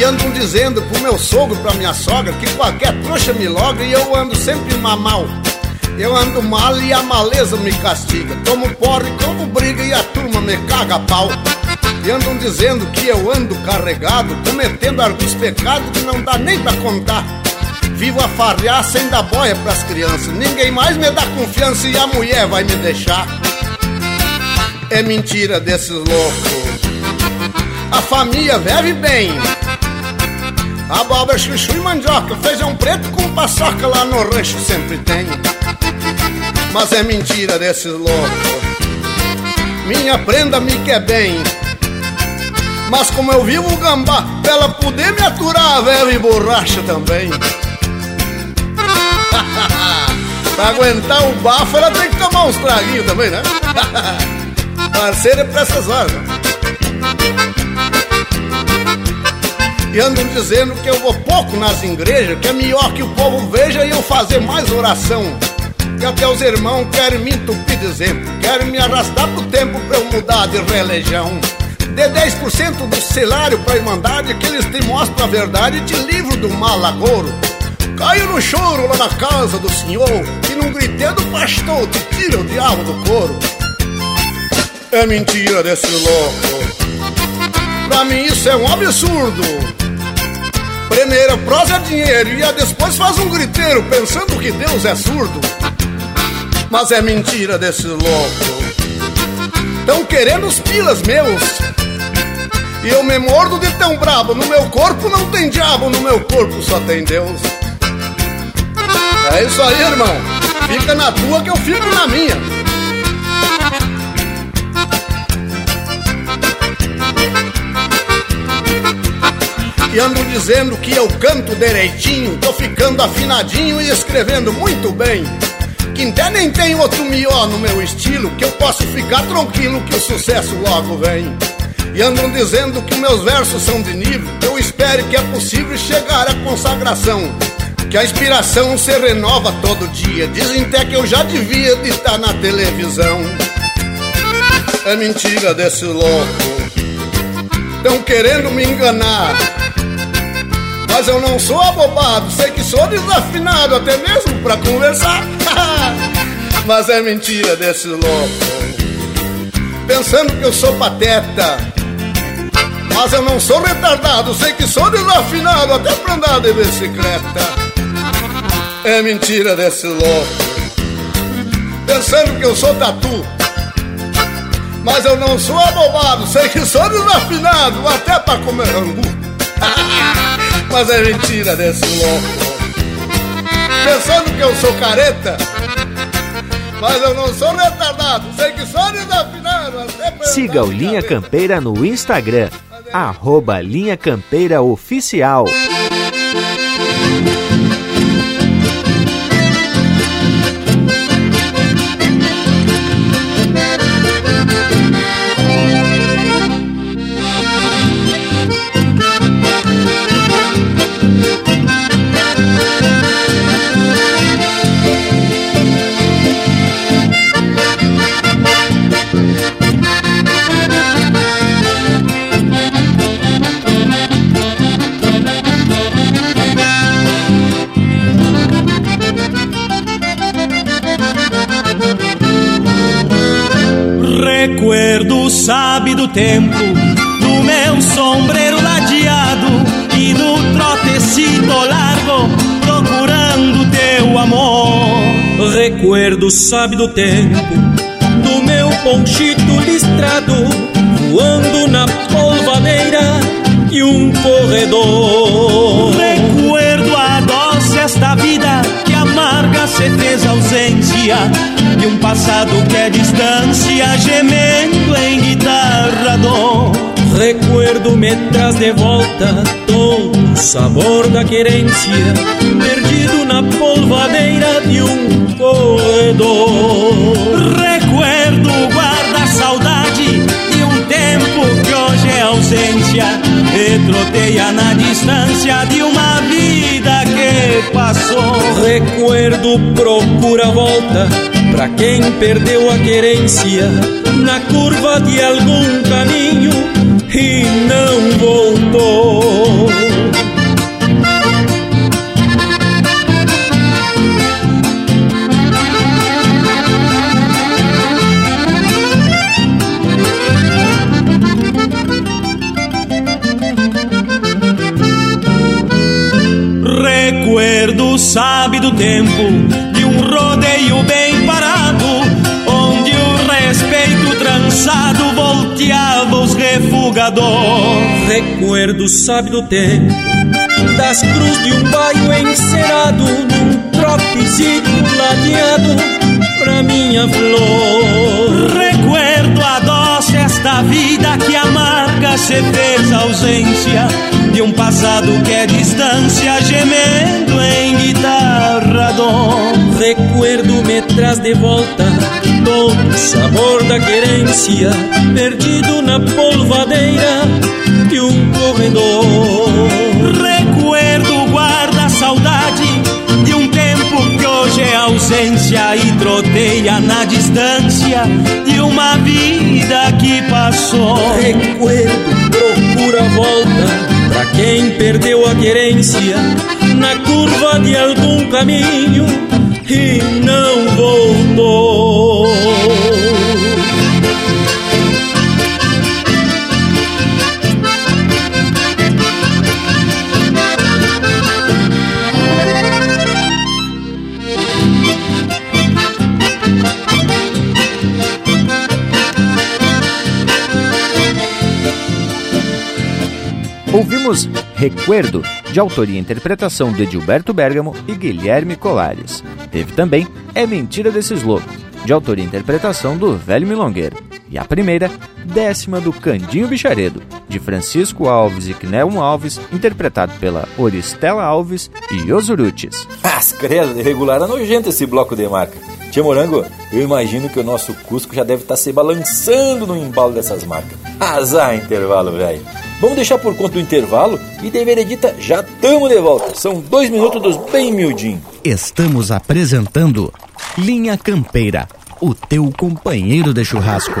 E andam dizendo pro meu sogro, pra minha sogra, que qualquer trouxa me logra e eu ando sempre mamal. Eu ando mal e a maleza me castiga. Tomo porre, como briga e a turma me caga a pau. E andam dizendo que eu ando carregado, cometendo alguns pecados que não dá nem pra contar. Vivo a farrear sem dar boia pras crianças. Ninguém mais me dá confiança e a mulher vai me deixar. É mentira desses loucos. A família vive bem. Abóbora, chuchu e mandioca, feijão preto com paçoca lá no rancho sempre tem. Mas é mentira desses loucos. Minha prenda me quer bem. Mas como eu vivo gambá, pra ela poder me aturar, velho e borracha também. pra aguentar o bafo, ela tem que tomar uns traguinhos também, né? Parceiro é pra essas horas. E andam dizendo que eu vou pouco nas igrejas, que é melhor que o povo veja e eu fazer mais oração. E até os irmãos querem me entupir de exemplo, querem me arrastar pro tempo pra eu mudar de religião. Dê 10% do salário pra Irmandade que eles te mostram a verdade e te livro do malagouro. Caio no choro lá na casa do senhor e num griteiro do pastor te tira o diabo do couro. É mentira desse louco. Pra mim isso é um absurdo. Primeiro prosa é dinheiro e a depois faz um griteiro pensando que Deus é surdo. Mas é mentira desse louco. Tão querendo os pilas meus. E eu me mordo de tão brabo. No meu corpo não tem diabo, no meu corpo só tem Deus. É isso aí, irmão. Fica na tua que eu fico na minha. E andam dizendo que eu canto direitinho, tô ficando afinadinho e escrevendo muito bem. Que até nem tem outro mió no meu estilo, que eu posso ficar tranquilo que o sucesso logo vem. E andam dizendo que meus versos são de nível, eu espero que é possível chegar à consagração. Que a inspiração se renova todo dia, dizem até que eu já devia de estar na televisão. É mentira desse louco, estão querendo me enganar. Mas eu não sou abobado, sei que sou desafinado, até mesmo pra conversar. Mas é mentira desse louco, pensando que eu sou pateta. Mas eu não sou retardado, sei que sou desafinado, até pra andar de bicicleta. É mentira desse louco, pensando que eu sou tatu. Mas eu não sou abobado, sei que sou desafinado, até pra comer angu. Mas é mentira desse louco. Pensando que eu sou careta. Mas eu não sou retardado. Sei que sou desafinado. Até Siga o Linha Campeira no Instagram. Arroba Linha Campeira Oficial. Do tempo do meu sombreiro ladeado e do trotecito largo procurando teu amor. Recuerdo sabe do tempo do meu ponchito listrado voando na polvadeira e um corredor. Recuerdo a doce esta vida que amarga fez ausência de um passado que é distância gemendo Recuerdo me traz de volta todo o sabor da querência perdido na polvadeira de um corredor. Recuerdo guarda saudade de um tempo que hoje é ausência e troteia na distância de uma vida que passou. Recuerdo procura volta Pra quem perdeu a querência na curva de algum caminho e não voltou. Recuerdo sabe do tempo de um rodeio bem parado, onde o respeito trançado volteava os refugadores. Recuerdo sabe do tempo das cruz de um baio encerado num tropezito ladeado pra minha flor. Recuerdo a doce esta vida que amarga se fez ausência de um passado que é distância gemendo em guitarra dom. Recuerdo me traz de volta sabor da querência perdido na polvadeira de um corredor. Recuerdo guarda a saudade de um tempo que hoje é ausência e troteia na distância de uma vida que passou. Recuerdo procura volta Pra quem perdeu a querência na curva de algum caminho e não voltou. Ouvimos Recuerdo, de autoria e interpretação de Edilberto Bergamo e Guilherme Colares. Teve também É Mentira Desses Loucos, de autoria e interpretação do Velho Milongueiro. E a primeira, Décima do Candinho Bicharedo, de Francisco Alves e Knelmo Alves, interpretado pela Oristela Alves e Osurutis. As credo, de regular é nojento esse bloco de marca. Tia Morango, eu imagino que o nosso Cusco já deve estar se balançando no embalo dessas marcas. Azar intervalo, velho. Vamos deixar por conta do intervalo e de veredita já estamos de volta. São dois minutos dos bem miudinho. Estamos apresentando Linha Campeira, o teu companheiro de churrasco.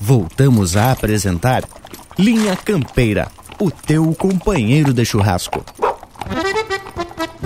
Voltamos a apresentar Linha Campeira, o teu companheiro de churrasco.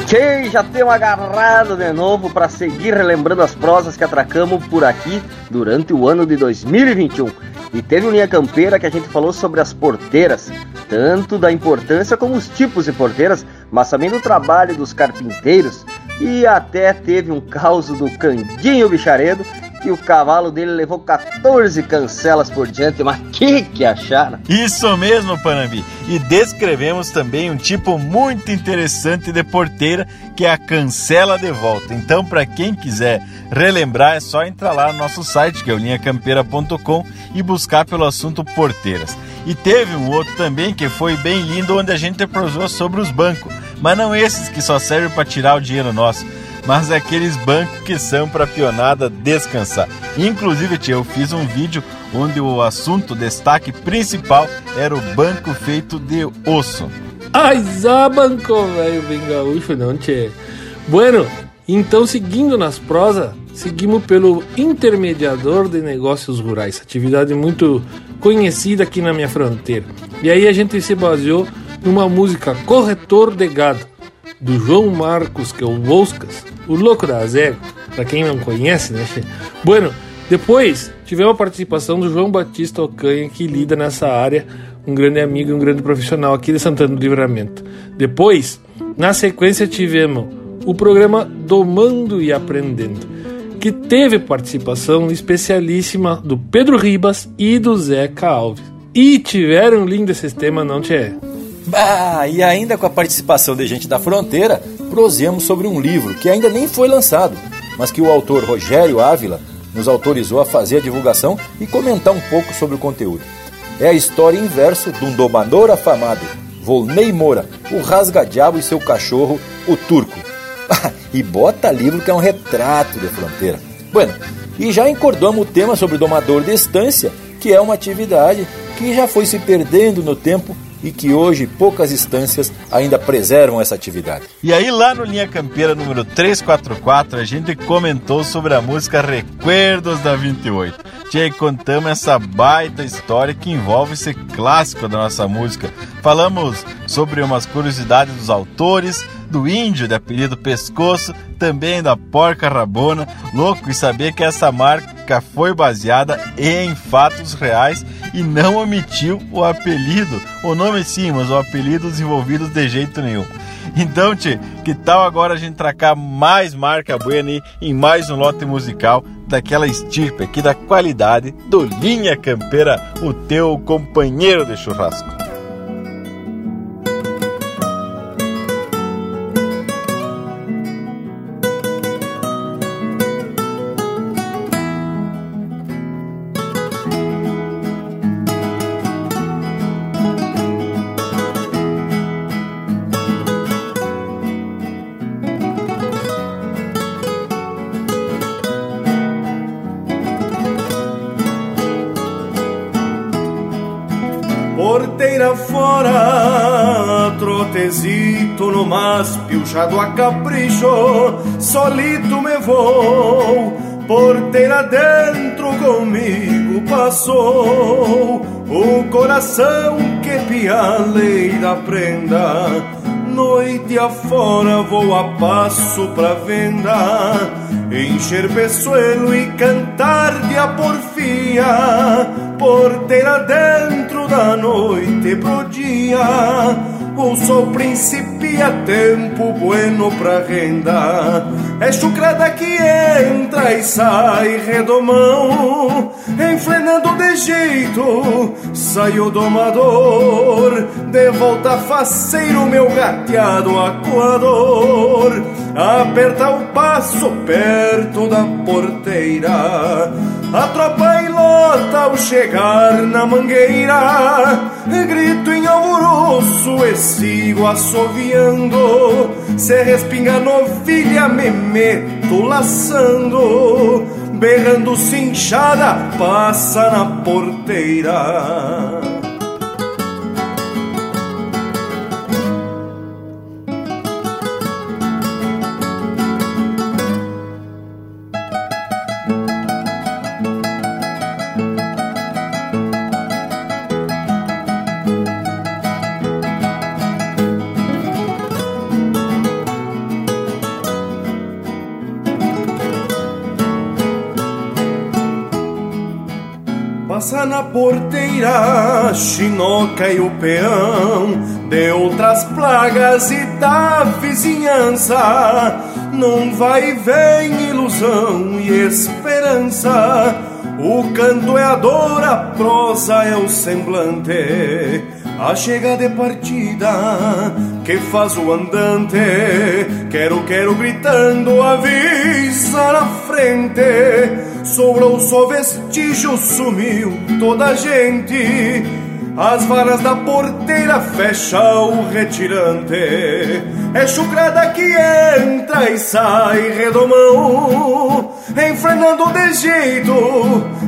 Tchê, já temos agarrado de novo para seguir relembrando as prosas que atracamos por aqui durante o ano de 2021. E teve uma linha campeira que a gente falou sobre as porteiras, tanto da importância como os tipos de porteiras, mas também do trabalho dos carpinteiros. E até teve um caos do Candinho Bicharedo que o cavalo dele levou 14 cancelas por diante, mas que que acharam? Isso mesmo, Panambi. E descrevemos também um tipo muito interessante de porteira, que é a cancela de volta. Então, para quem quiser relembrar, é só entrar lá no nosso site, que é o linhacampeira.com, e buscar pelo assunto porteiras. E teve um outro também que foi bem lindo, onde a gente prosou sobre os bancos, mas não esses que só servem para tirar o dinheiro nosso mas aqueles bancos que são para pionada descansar. Inclusive, tia, eu fiz um vídeo onde o assunto, o destaque principal era o banco feito de osso. Ai, banco, velho, bem gaúcho, não, tchê. Bueno, então seguindo nas prosas, seguimos pelo intermediador de negócios rurais, atividade muito conhecida aqui na minha fronteira. E aí a gente se baseou numa música Corretor de Gado, do João Marcos, que é o Voscas, o louco da Zego, para quem não conhece, né? Bueno, depois tivemos a participação do João Batista Ocanha, que lida nessa área, um grande amigo e um grande profissional aqui de Santana do Livramento. Depois, na sequência, tivemos o programa Domando e Aprendendo, que teve participação especialíssima do Pedro Ribas e do Zeca Alves. E tiveram lindo sistema, não, Tchê? Bah, e ainda com a participação de gente da fronteira, prosemos sobre um livro que ainda nem foi lançado, mas que o autor Rogério Ávila nos autorizou a fazer a divulgação e comentar um pouco sobre o conteúdo. É a história em verso de um domador afamado, Volney Moura, o rasga-diabo e seu cachorro, o turco. e bota livro que é um retrato de fronteira. Bueno, e já encordamos o tema sobre o domador de estância, que é uma atividade que já foi se perdendo no tempo e que hoje poucas instâncias ainda preservam essa atividade. E aí lá no Linha Campeira número 344 a gente comentou sobre a música Recuerdos da 28. Tchê, contamos essa baita história que envolve esse clássico da nossa música. Falamos sobre umas curiosidades dos autores, do índio de apelido Pescoço, também da porca rabona. Louco e saber que essa marca foi baseada em fatos reais e não omitiu o apelido, o nome sim, mas o apelido desenvolvido de jeito nenhum. Então, tchê, que tal agora a gente tracar mais marca buena em mais um lote musical daquela estirpe aqui da qualidade do Linha Campeira, o teu companheiro de churrasco. A capricho, solito me vou, porteira dentro comigo passou, o coração que pialei da prenda, noite afora vou a passo pra venda, encher peçoelo e cantar de a porfia, porteira dentro da noite pro dia o sol principia tempo bueno pra renda. É chucrada que entra e sai redomão, enfrenando de jeito, sai o domador, de volta faceiro meu gateado acuador, aperta o passo perto da porteira a tropa lota ao chegar na mangueira Grito em alvoroço e sigo assoviando. Se respinga novilha me meto laçando. Berrando cinchada passa na porteira passa na porteira, chinoca e o peão, de outras plagas e da vizinhança. Não vai vem ilusão e esperança. O canto é a dor, a prosa é o semblante. A chega de partida que faz o andante, quero, quero gritando, avisa na frente sobrou só vestígio, sumiu toda a gente. As varas da porteira fecham o retirante. É chucrada que entra e sai redomão, enfrenando de jeito.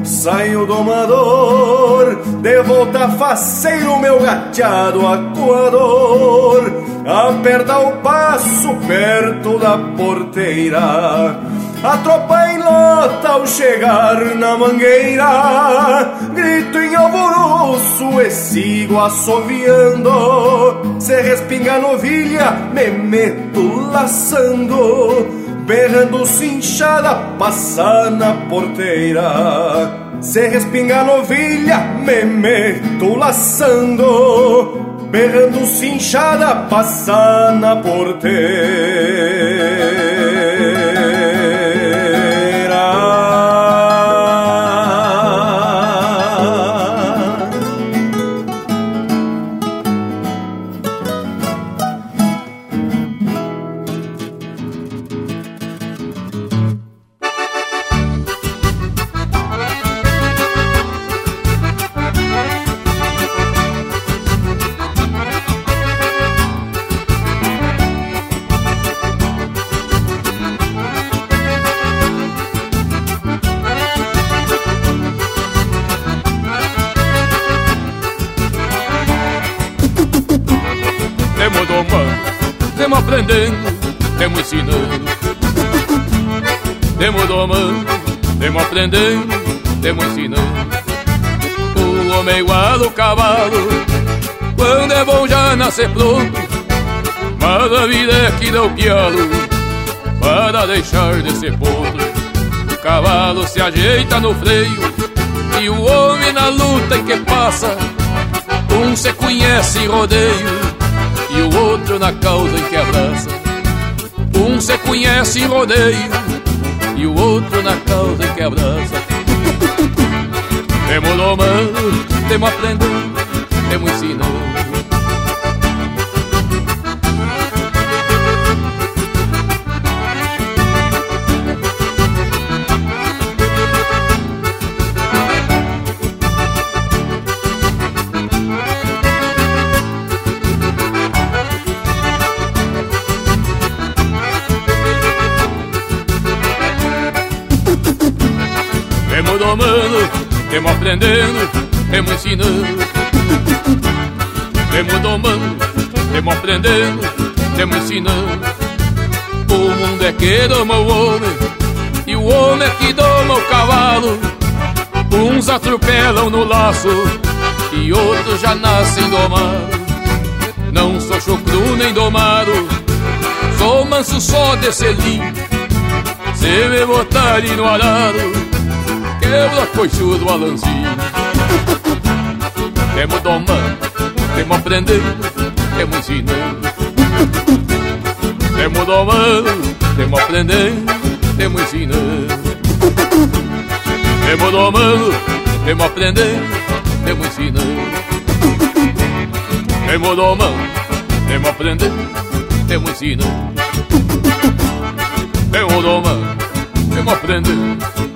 Sai o domador, de volta faceiro, meu gateado acuador. Aperta o passo perto da porteira a tropa em lota ao chegar na mangueira Grito em alvoroço e sigo assoviando. Se respinga novilha, me meto laçando Berrando cinchada, passa na porteira. Se respinga novilha, me meto laçando Berrando cinchada, passa na porteira temos aprendendo, temos ensinando. O homem igual o cavalo, quando é bom já nascer pronto, mas a vida é que dá o pialo para deixar de ser podre. O cavalo se ajeita no freio e o homem na luta em que passa. Um se conhece em rodeio e o outro na causa em que abraça. Um se conhece em rodeio e o outro na causa em que abraça. Temos domando, temos aprendendo, temos ensinando. Temos aprendendo, temos ensinando. Temos domando, temos aprendendo, temos ensinando. O mundo é que doma o homem, e o homem é que doma o cavalo. Uns atropelam no laço, e outros já nascem domados. Não sou chucru nem domado, sou manso só de selim. Se me botar ali no arado quebra coichudo balancinho Temos domando, temos aprendendo, temos ensinando Temos domando, temos aprendendo, temos ensinando Temos domando, temos aprendendo, temos ensinando Temos domando, temos aprendendo, temos ensinando Temos domando, temos aprendendo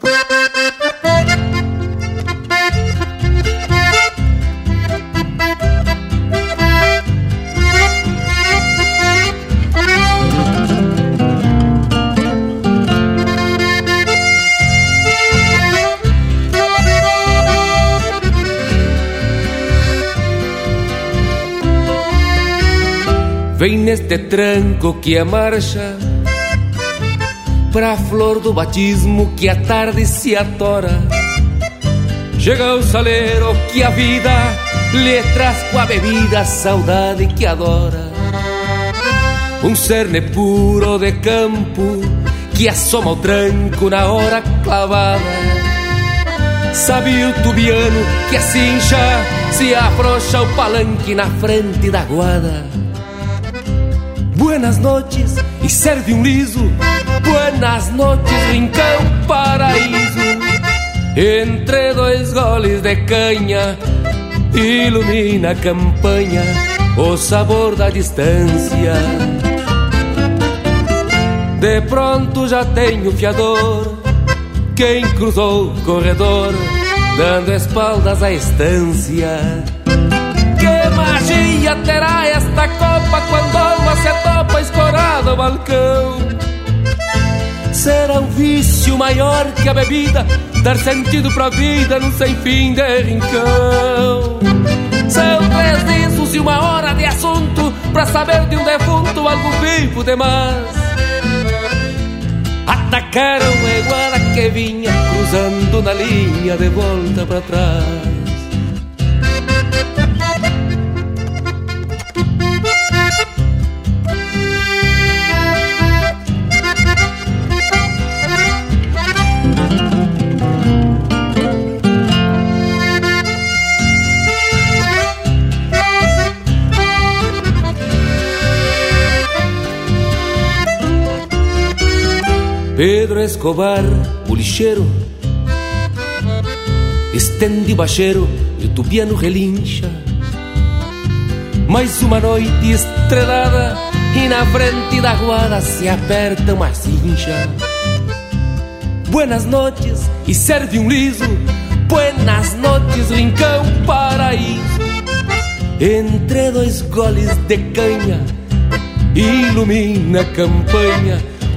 Vem neste tranco que é marcha Pra flor do batismo que a tarde se atora. Chega o saleiro que a vida lhe traz com a bebida a saudade que adora. Um cerne puro de campo que assoma o tranco na hora clavada. Sabe o tubiano que a cincha se afrouxa o palanque na frente da guada Buenas noches e serve um liso. Buenas noches, rincão paraíso. Entre dois goles de canha, ilumina a campanha o sabor da distância. De pronto já tenho fiador, quem cruzou o corredor, dando espaldas à estância. Que magia terá esta copa quando alma se topa escorada ao balcão? Será um vício maior que a bebida dar sentido pra vida num sem fim de rincão. São três discos e uma hora de assunto pra saber de um defunto algo vivo demais. Atacaram a iguala que vinha cruzando na linha de volta pra trás. Pedro Escobar, o lixeiro, estende o bacheiro e o tubiano relincha. Mais uma noite estrelada e na frente da guarda se aperta uma cincha. Buenas noches e serve um liso, buenas noches, rincão paraíso. Entre dois goles de canha, ilumina a campanha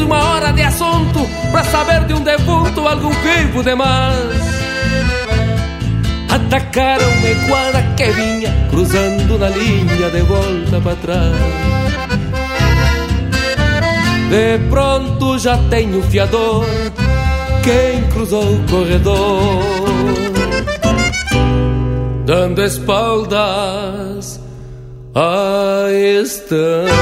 uma hora de assunto pra saber de um defunto algum vivo demais. Atacaram-me guarda que vinha cruzando na linha de volta para trás. De pronto já tenho fiador, quem cruzou o corredor, dando espaldas à estância.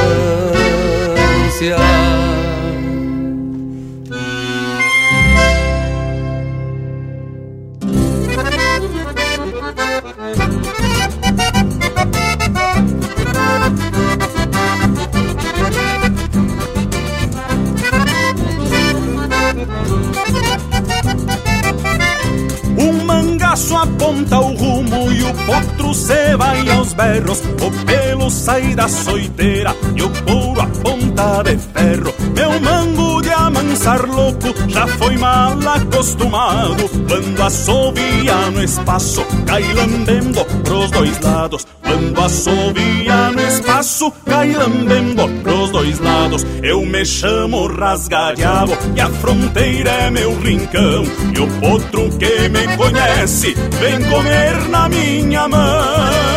Braço aponta o rumo e o potro se vai aos berros. O pelo sai da soiteira e o couro aponta de ferro. Meu mango de amansar louco já foi mal acostumado. Quando assovia no espaço, cai lambendo pros dois lados. Quando assovia no espaço, cai lambendo pros dois lados. Eu me chamo Rasgadiabo e a fronteira é meu rincão. E o potro que me conhece vem comer na minha mão.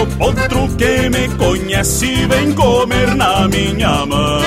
E o potro que me conhece vem comer na minha mão.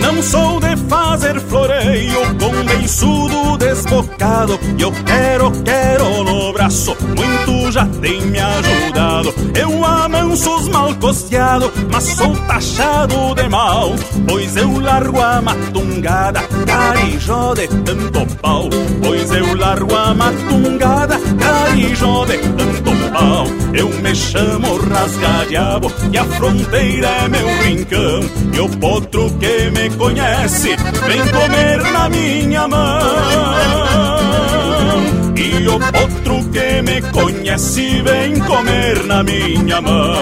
Não sou de fazer floreio com beiçudo desbocado E eu quero, quero no braço, muito já tem me ajudado Eu amanso os mal costeado, mas sou taxado de mal Pois eu largo a matungada, carijó de tanto pau. Pois eu largo a matungada, carijó de tanto pau. Eu me chamo rasgadiabo e a fronteira é meu rincão. E o potro que me conhece vem comer na minha mão. E o potro que me conhece vem comer na minha mão.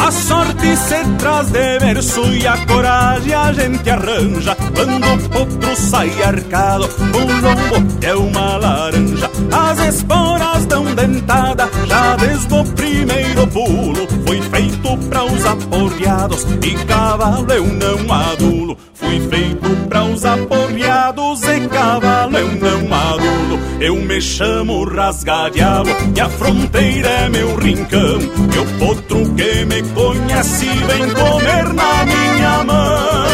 A sorte se traz de verso e a coragem a gente arranja Quando o potro sai arcado, o lombo é uma laranja As esporas dão dentada já desde o primeiro pulo Para os aporreados e cavalo eu não adulo. Fui feito para os aporreados e cavalo eu não adulo. Eu me chamo rasgadiabo e a fronteira é meu rincão. E o potro que me conhece vem comer na minha mão.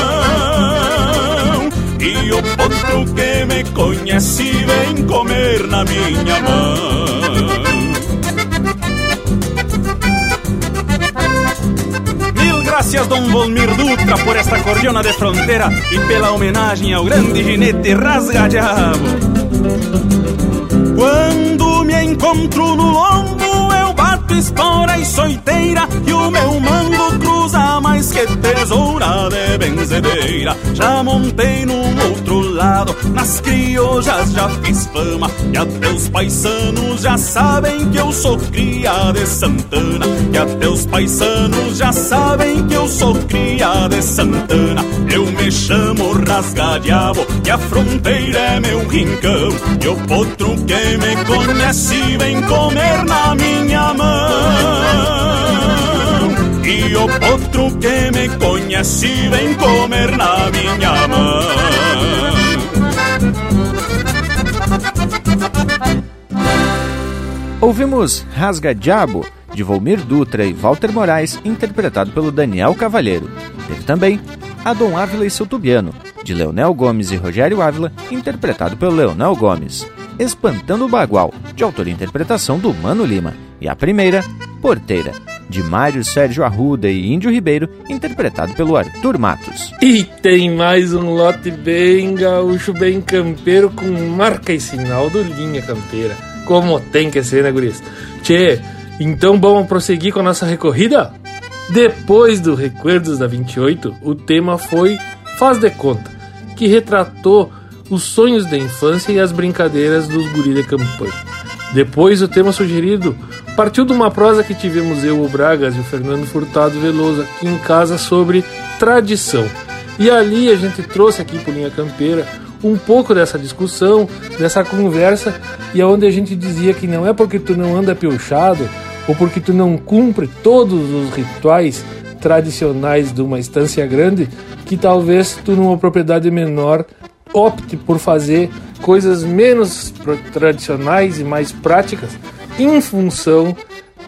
E o potro que me conhece vem comer na minha mão Graças, Dom Volmir Dutra, por esta cordiona de fronteira e pela homenagem ao grande ginete rasgadiabo. Quando me encontro no lombo, eu bato espora e soiteira E o meu mango cruza mais que tesoura de benzedeira Já montei num outro lado, nas criojas já fiz fama E até os paisanos já sabem que eu sou cria de Santana. E até os paisanos já sabem que eu sou cria de Santana. Eu me chamo Rasgadiabo e a fronteira é meu rincão. E o potro que me conhece vem comer na minha mão. E o potro que me conhece vem comer na minha mão Ouvimos Rasga Diabo, de Volmir Dutra e Walter Moraes, interpretado pelo Daniel Cavalheiro. Teve também Adon Ávila e seu Tubiano, de Leonel Gomes e Rogério Ávila, interpretado pelo Leonel Gomes. Espantando o Bagual, de autoria e interpretação do Mano Lima. E a primeira, Porteira, de Mário Sérgio Arruda e Índio Ribeiro, interpretado pelo Arthur Matos. E tem mais um lote bem gaúcho, bem campeiro, com marca e sinal do Linha Campeira. Como tem que ser, né, guris? Tchê, então vamos prosseguir com a nossa recorrida? Depois do Recuerdos da 28, o tema foi Faz de Conta, que retratou os sonhos da infância e as brincadeiras dos guri de campanha. Depois, o tema sugerido partiu de uma prosa que tivemos eu, o Bragas e o Fernando Furtado Veloso aqui em casa sobre tradição. E ali a gente trouxe aqui por Linha Campeira um pouco dessa discussão, dessa conversa, e onde a gente dizia que não é porque tu não anda piochado ou porque tu não cumpre todos os rituais tradicionais de uma estância grande que talvez tu numa propriedade menor opte por fazer coisas menos tradicionais e mais práticas em função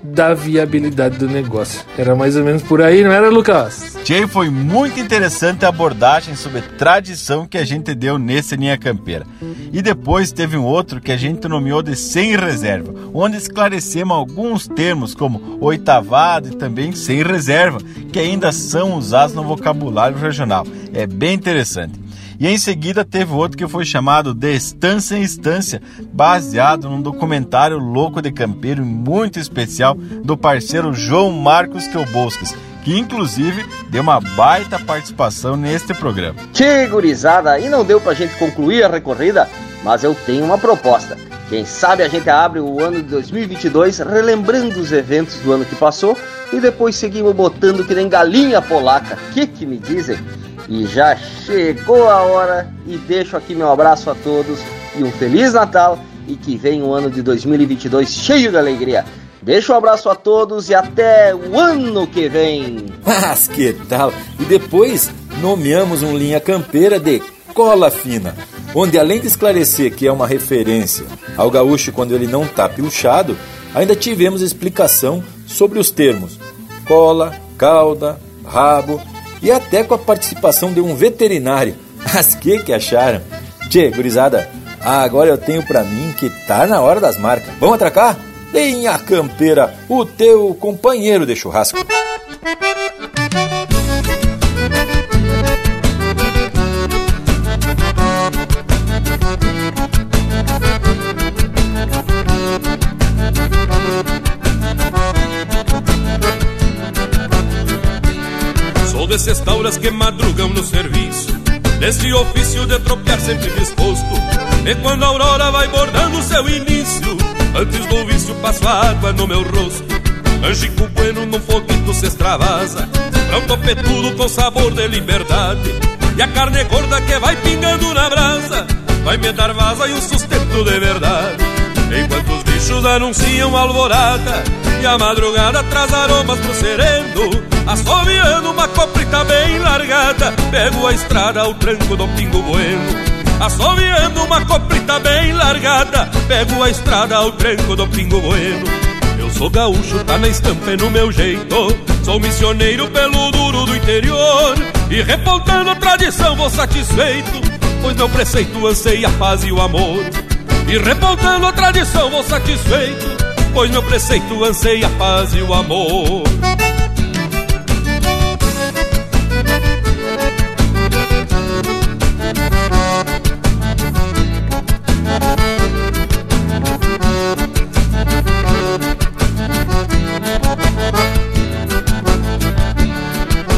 da viabilidade do negócio. Era mais ou menos por aí, não era, Lucas? Jay, foi muito interessante a abordagem sobre tradição que a gente deu nesse Linha Campeira. E depois teve um outro que a gente nomeou de Sem Reserva, onde esclarecemos alguns termos como oitavado e também sem reserva, que ainda são usados no vocabulário regional. É bem interessante. E em seguida teve outro que foi chamado De Estância em Estância, baseado num documentário louco de campeiro muito especial do parceiro João Marcos Kelboscas, que inclusive deu uma baita participação neste programa. Tchê, gurizada, e não deu pra gente concluir a recorrida, mas eu tenho uma proposta. Quem sabe a gente abre o ano de 2022 relembrando os eventos do ano que passou e depois seguimos botando que nem galinha polaca. Que que me dizem? E já chegou a hora e deixo aqui meu abraço a todos e um feliz Natal e que venha um ano de 2022 cheio de alegria. Deixo um abraço a todos e até o ano que vem. Mas que tal? E depois nomeamos um linha campeira de cola fina, onde além de esclarecer que é uma referência ao gaúcho quando ele não tá pilchado, ainda tivemos explicação sobre os termos cola, cauda, rabo e até com a participação de um veterinário. Mas que que acharam? Tchê, gurizada, agora eu tenho para mim que tá na hora das marcas. Vamos atracar? Linha Campeira, o teu companheiro de churrasco. Desses tauras que madrugam no serviço. Desse ofício de tropear sempre disposto. E quando a aurora vai bordando seu início Antes do vício passo a água no meu rosto. Angico bueno num foguito se extravasa Pra um topetudo com sabor de liberdade. E a carne gorda que vai pingando na brasa Vai me dar vaza e um sustento de verdade. Enquanto os bichos anunciam alvorada E a madrugada traz aromas pro sereno. Assoviando uma coprita bem largada Pego a estrada ao tranco do pingo bueno. Assoviando uma coprita bem largada Pego a estrada ao tranco do pingo bueno. Eu sou gaúcho, tá na estampa e no meu jeito. Sou missioneiro pelo duro do interior. E repontando a tradição vou satisfeito Pois meu preceito anseia a paz e o amor. E revoltando a tradição vou satisfeito Pois meu preceito anseia a paz e o amor.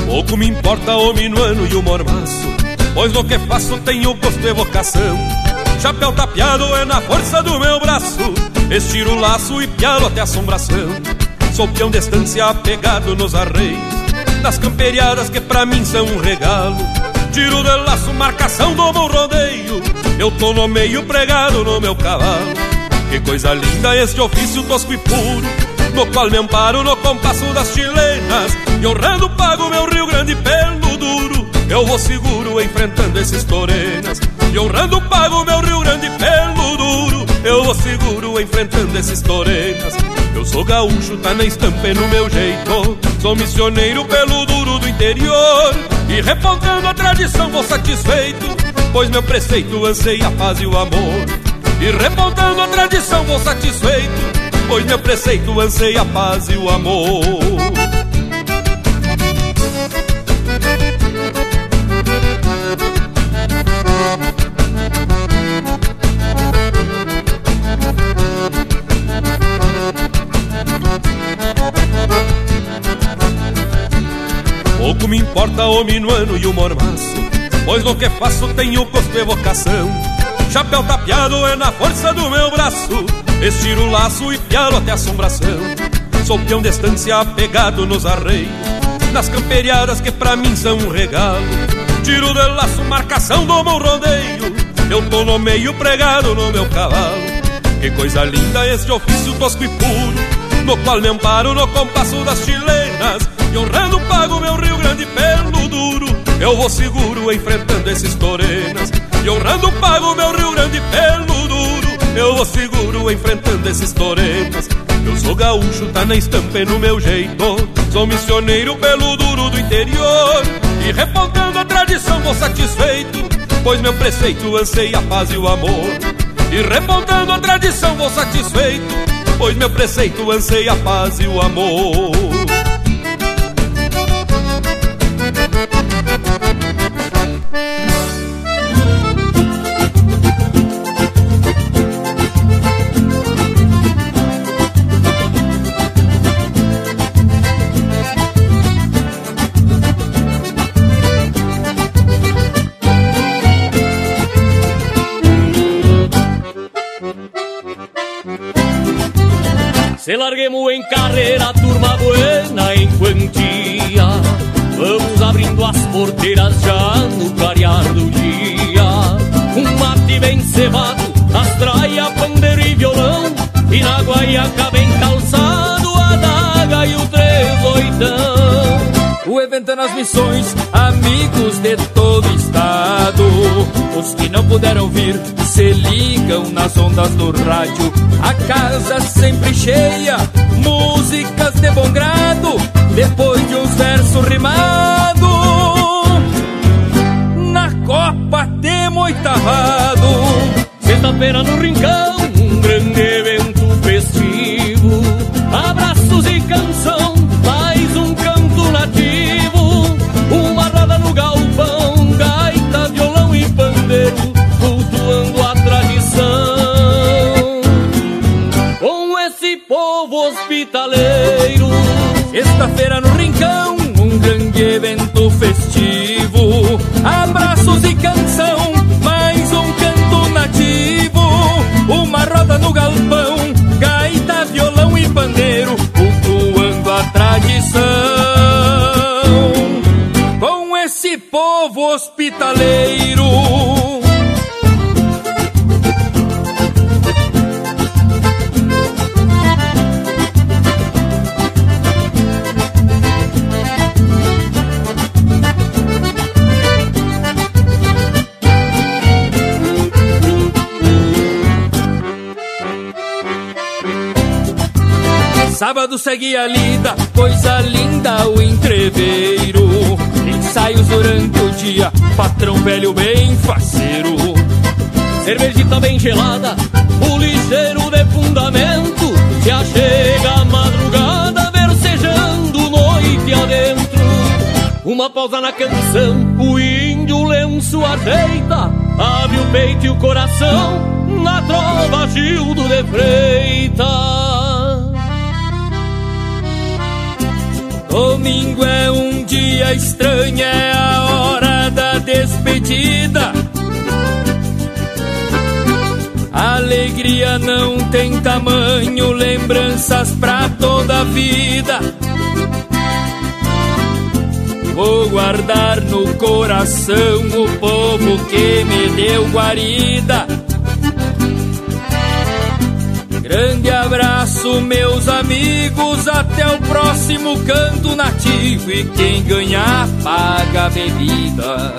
Pouco me importa o minuano e o mormaço Pois no que faço tenho gosto e vocação. Chapéu tapeado é na força do meu braço Estiro o laço e pialo até a assombração. Sou peão de estância apegado nos arreios. Das camperiadas que pra mim são um regalo. Tiro de laço, marcação do bom rodeio. Eu tô no meio pregado no meu cavalo. Que coisa linda este ofício tosco e puro No qual me amparo no compasso das chilenas. E honrando pago meu Rio Grande pelo duro Eu vou seguro enfrentando esses torenas. E honrando pago meu Rio Grande pelo duro Eu vou seguro enfrentando esses torenas Eu sou gaúcho, tá na estampa e no meu jeito. Sou missioneiro pelo duro do interior. E repontando a tradição vou satisfeito. Pois meu preceito anseia a paz e o amor. E repontando a tradição vou satisfeito. Pois meu preceito anseia a paz e o amor. Importa o minuano e o mormaço, pois no que faço tenho gosto e vocação. Chapéu tapeado é na força do meu braço, estiro o laço e pialo até assombração. Sou peão de estância apegado nos arreios, nas camperiadas que pra mim são um regalo. Tiro de laço, marcação do meu rodeio, eu tô no meio pregado no meu cavalo. Que coisa linda este ofício tosco e puro, no qual me amparo no compasso das chilenas e honrando pago meu Rio Grande pelo duro. Eu vou seguro enfrentando esses torenas. E honrando pago meu Rio Grande pelo duro. Eu vou seguro enfrentando esses torenas. Eu sou gaúcho, tá na estampa e no meu jeito. Sou missioneiro pelo duro do interior. E repontando a tradição vou satisfeito. Pois meu preceito anseia a paz e o amor. E repontando a tradição vou satisfeito. Pois meu preceito anseia a paz e o amor em carreira, turma buena em quantia. Vamos abrindo as porteiras já no clarear do dia. Um mate bem cevado, astraia, pandeiro e violão. E na guaiaca bem calçado, a daga e o oitão o evento é nas missões, amigos de todo estado. Os que não puderam vir se ligam nas ondas do rádio. A casa sempre cheia, músicas de bom grado. Depois de uns versos rimados, na Copa temos oitavado. Sexta-feira no Rincão, Abraços e canção, mais um canto nativo. Uma roda no galpão, gaita, violão e pandeiro, cultuando a tradição. Com esse povo hospitaleiro. Sábado segue a lida, coisa linda o entreveiro. Ensaios durante o dia, patrão velho bem faceiro. Cervejita bem gelada, o ligeiro de fundamento. Se achega a madrugada, versejando noite adentro. Uma pausa na canção, o índio lenço ajeita. Abre o peito e o coração, na trova Gildo de Freitas. Domingo é um dia estranho, é a hora da despedida. Alegria não tem tamanho, lembranças pra toda a vida. Vou guardar no coração o povo que me deu guarida. Grande abraço, meus amigos, até o próximo canto nativo. E quem ganhar, paga a bebida.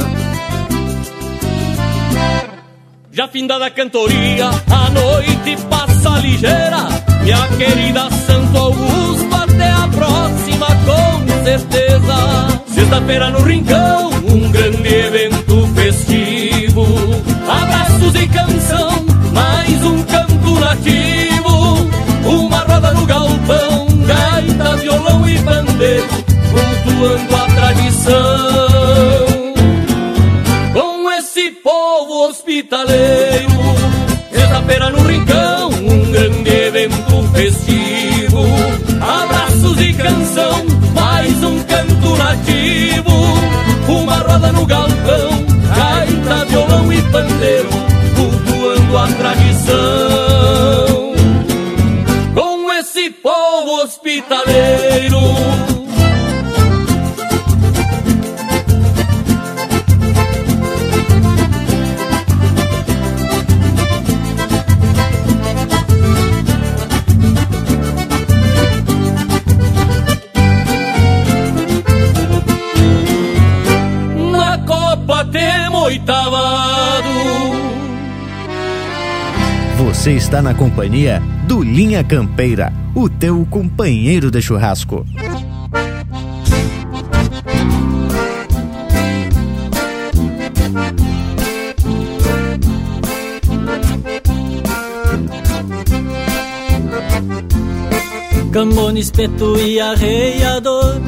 Já findada a cantoria, a noite passa ligeira. Minha querida Santo Augusto, até a próxima, com certeza. Sexta-feira no Rincão, um grande evento festivo. Abraços e canção, mais um canto nativo. Cultuando a tradição. Com esse povo hospitaleiro, sexta-feira no rincão, um grande evento festivo. Abraços e canção, mais um canto nativo. Uma roda no galpão, gaita, violão e pandeiro, cultuando a tradição. Com esse povo hospitaleiro. Você está na companhia do Linha Campeira, o teu companheiro de churrasco. Cambone, espeto e arreiador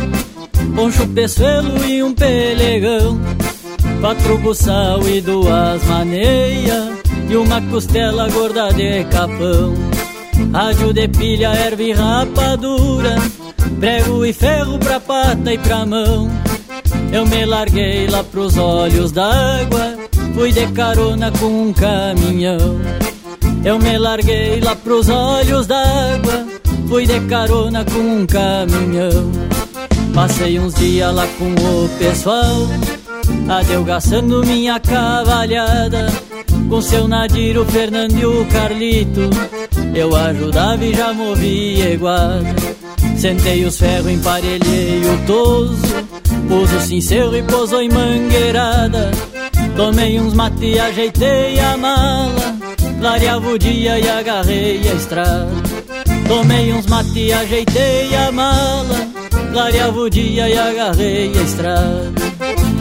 Poncho, peçoelo e um pelegão Quatro buçal e duas maneias E uma costela gorda de capão. Rádio de pilha, erva e rapadura Prego e ferro pra pata e pra mão. Eu me larguei lá pros olhos d'água Fui de carona com um caminhão. Eu me larguei lá pros olhos d'água Fui de carona com um caminhão. Passei uns dias lá com o pessoal Adelgaçando minha cavalhada Com seu Nadir, o Fernando e o Carlito. Eu ajudava e já movia iguada Sentei os ferros, emparelhei o toso Pus o sincero e pousou em mangueirada. Tomei uns mate e ajeitei a mala Clareava o dia e agarrei a estrada. Tomei uns mate e ajeitei a mala Clareava o dia e agarrei a estrada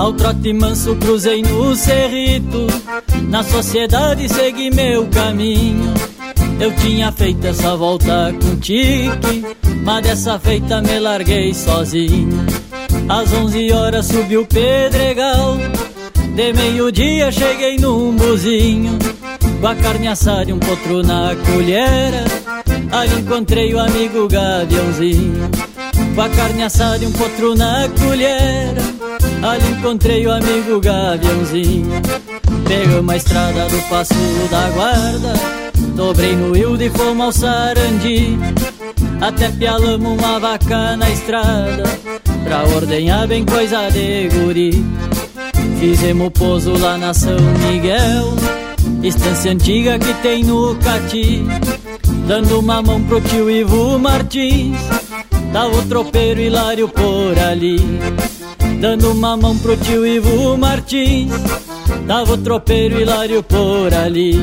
Ao trote manso cruzei no cerrito. Na sociedade segui meu caminho. Eu tinha feito essa volta com tique Mas dessa feita me larguei sozinho. Às onze horas subi o pedregal. De meio-dia cheguei num buzinho Com a carne assada e um potro na colhera. Ali encontrei o amigo Gaviãozinho. Com a carne assada e um potro na colhera Ali encontrei o amigo Gaviãozinho. Pegamos a estrada do Passo da Guarda. Dobrei no Hilde e fomos ao Sarandi. Até pialamos uma vaca na estrada Pra ordenhar bem coisa de guri. Fizemos pouso lá na São Miguel Estância antiga que tem no Cati. Dando uma mão pro tio Ivo Martins Tava o tropeiro Hilário por ali Dando uma mão pro tio Ivo Martins Tava o tropeiro Hilário por ali.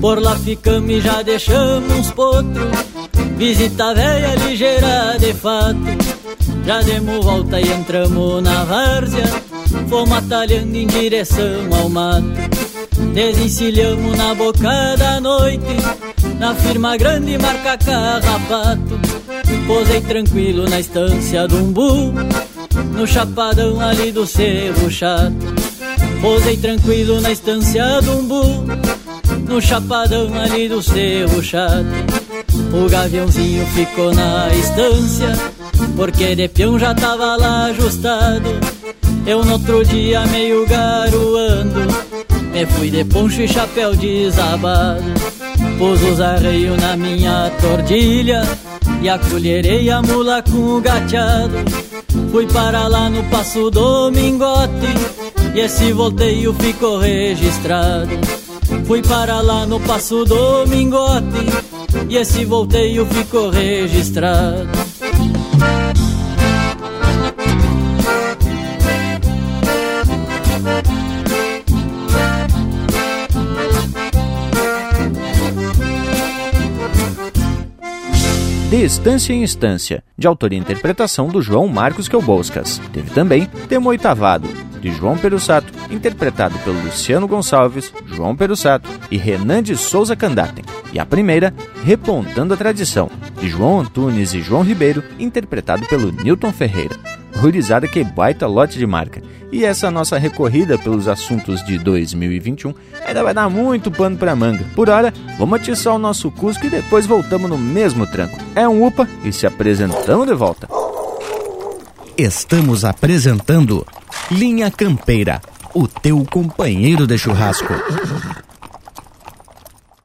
Por lá ficamos e já deixamos uns potros Visita velha ligeira de fato. Já demos volta e entramos na várzea Fomos atalhando em direção ao mato Desencilhamos na boca da noite Na firma grande marca carrapato. Posei tranquilo na estância do umbu No chapadão ali do cerro chato. Posei tranquilo na estância do umbu No chapadão ali do cerro chato. O gaviãozinho ficou na estância Porque de peão já tava lá ajustado Eu no outro dia meio garoando Me fui de poncho e chapéu desabado. Pus os arreios na minha tordilha E acolherei a mula com o gateado. Fui para lá no Passo Domingote E esse volteio ficou registrado. Fui para lá no Passo Domingote E esse volteio ficou registrado De Estância em Estância, de autoria e interpretação do João Marcos Quelboscas. Teve também Temo Oitavado, de João Perussato, interpretado pelo Luciano Gonçalves, João Perussato e Renan de Souza Candatem. E a primeira, Repontando a Tradição, de João Antunes e João Ribeiro, interpretado pelo Newton Ferreira. Rurizada que baita lote de marca. E essa nossa recorrida pelos assuntos de 2021 ainda vai dar muito pano pra manga. Por hora, vamos atiçar o nosso Cusco e depois voltamos no mesmo tranco. É um UPA e se apresentamos de volta. Estamos apresentando Linha Campeira, o teu companheiro de churrasco.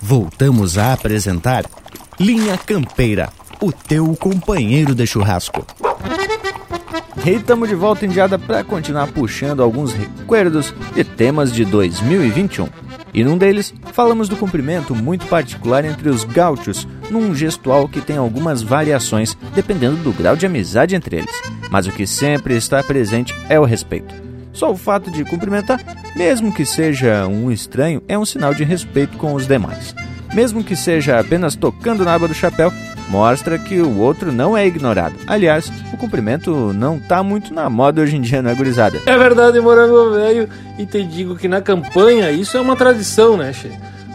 Voltamos a apresentar Linha Campeira, o teu companheiro de churrasco. E estamos de volta em diada para continuar puxando alguns recuerdos de temas de 2021. E num deles, falamos do cumprimento muito particular entre os gaúchos, num gestual que tem algumas variações dependendo do grau de amizade entre eles. Mas o que sempre está presente é o respeito. Só o fato de cumprimentar, mesmo que seja um estranho, é um sinal de respeito com os demais. Mesmo que seja apenas tocando na aba do chapéu, mostra que o outro não é ignorado. Aliás, o cumprimento não tá muito na moda hoje em dia, não é gurizada? É verdade, morango velho, e te digo que na campanha isso é uma tradição, né, che?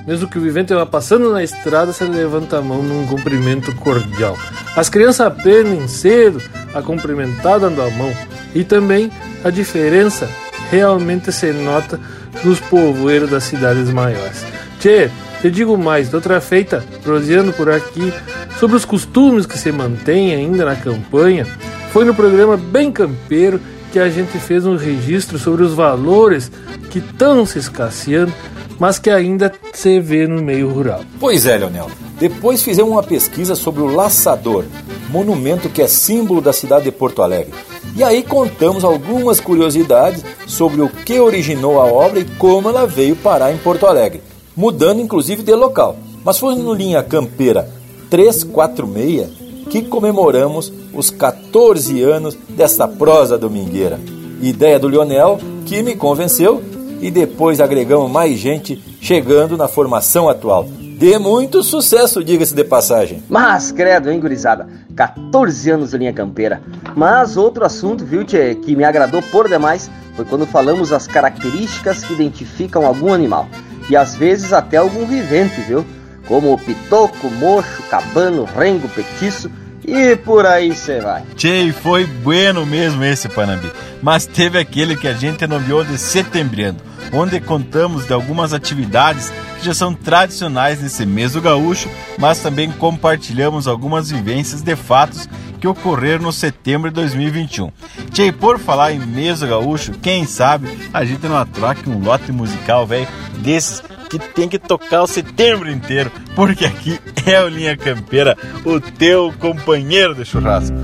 Mesmo que o vivente vá passando na estrada, você levanta a mão num cumprimento cordial. As crianças aprendem cedo a cumprimentar dando a mão. E também a diferença realmente se nota nos povoeiros das cidades maiores. Tchê, te digo mais, outra feita, proseando por aqui, sobre os costumes que se mantêm ainda na campanha, foi no programa Bem Campeiro que a gente fez um registro sobre os valores que estão se escasseando, mas que ainda se vê no meio rural. Pois é, Leonel. Depois fizemos uma pesquisa sobre o Laçador, monumento que é símbolo da cidade de Porto Alegre. E aí contamos algumas curiosidades sobre o que originou a obra e como ela veio parar em Porto Alegre, mudando inclusive de local. Mas foi no linha campeira 346 que comemoramos os 14 anos desta prosa domingueira. Ideia do Lionel que me convenceu e depois agregamos mais gente chegando na formação atual. De muito sucesso, diga-se de passagem. Mas, credo, hein, gurizada? 14 anos de linha campeira. Mas outro assunto, viu, tchê, que me agradou por demais foi quando falamos as características que identificam algum animal. E às vezes até algum vivente, viu? Como o pitoco, mocho, cabano, rengo, petiço e por aí você vai. Tchê, foi bueno mesmo esse Panambi. Mas teve aquele que a gente nomeou de Setembriano, onde contamos de algumas atividades que já são tradicionais nesse mês do gaúcho, mas também compartilhamos algumas vivências de fatos que ocorreram no setembro de 2021. Tchê, por falar em do gaúcho, quem sabe a gente não atraque um lote musical, velho, desses que tem que tocar o setembro inteiro, porque aqui é o Linha Campeira, o teu companheiro de churrasco.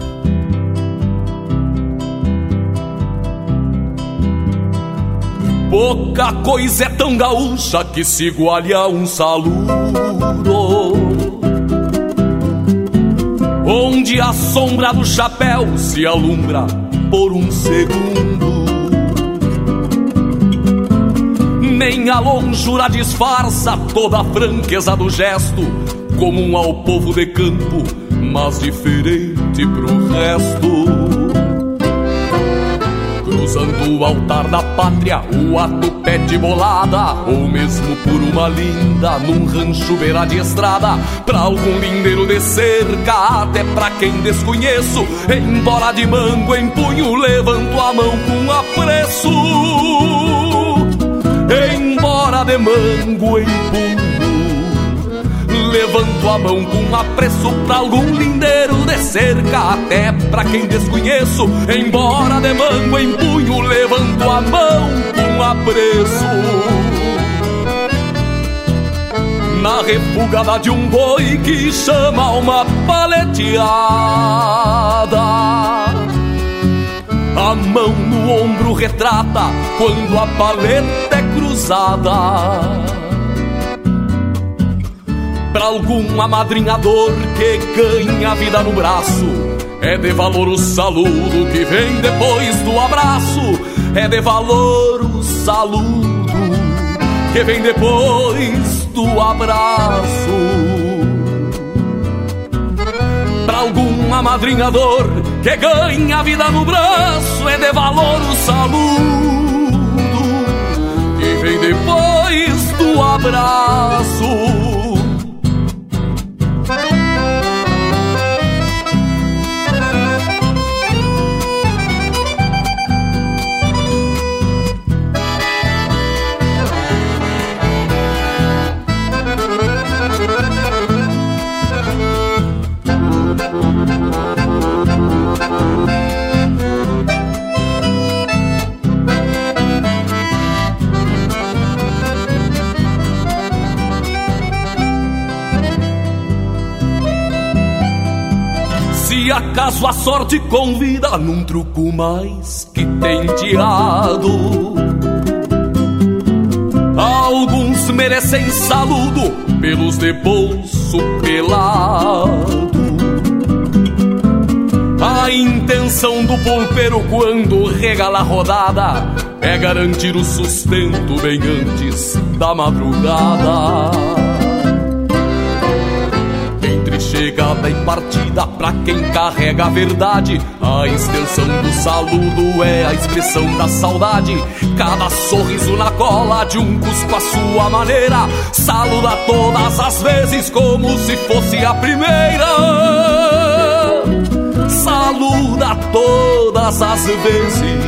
Pouca coisa é tão gaúcha que se iguale a um saludo Onde a sombra do chapéu se alumbra por um segundo. Nem a longura disfarça toda a franqueza do gesto Comum ao povo de campo, mas diferente pro resto Cruzando o altar da pátria, o ato pede bolada, ou mesmo por uma linda, num rancho beira de estrada, pra algum lindeiro de cerca, até pra quem desconheço, embora de mango em punho, levanto a mão com apreço. Embora de mango em punho Levanto a mão com apreço pra algum lindeiro de cerca Até pra quem desconheço Embora de mango em punho Levanto a mão com apreço na refugada de um boi que chama uma paleteada. A mão no ombro retrata quando a paleta é cruzada. Pra algum amadrinhador que ganha vida no braço, é de valor o saludo que vem depois do abraço. É de valor o saludo que vem depois do abraço. Pra algum amadrinhador que ganha vida no braço, é de valor o saludo que vem depois do abraço. Acaso a sorte convida num truco mais que tenteado. Alguns merecem saludo pelos de bolso pelado. A intenção do pulpeiro quando regala a rodada é garantir o sustento bem antes da madrugada. Chegada e partida, pra quem carrega a verdade, a extensão do saludo é a expressão da saudade. Cada sorriso na cola de um cusco à sua maneira, saluda todas as vezes como se fosse a primeira saluda todas as vezes.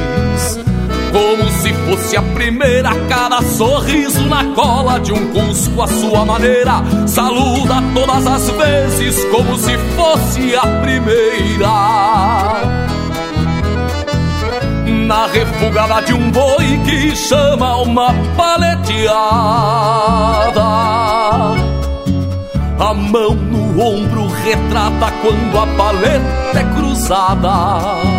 Como se fosse a primeira, cada sorriso na cola de um cusco à sua maneira. Saluda todas as vezes, como se fosse a primeira. Na refugada de um boi que chama uma paleteada. A mão no ombro retrata quando a paleta é cruzada.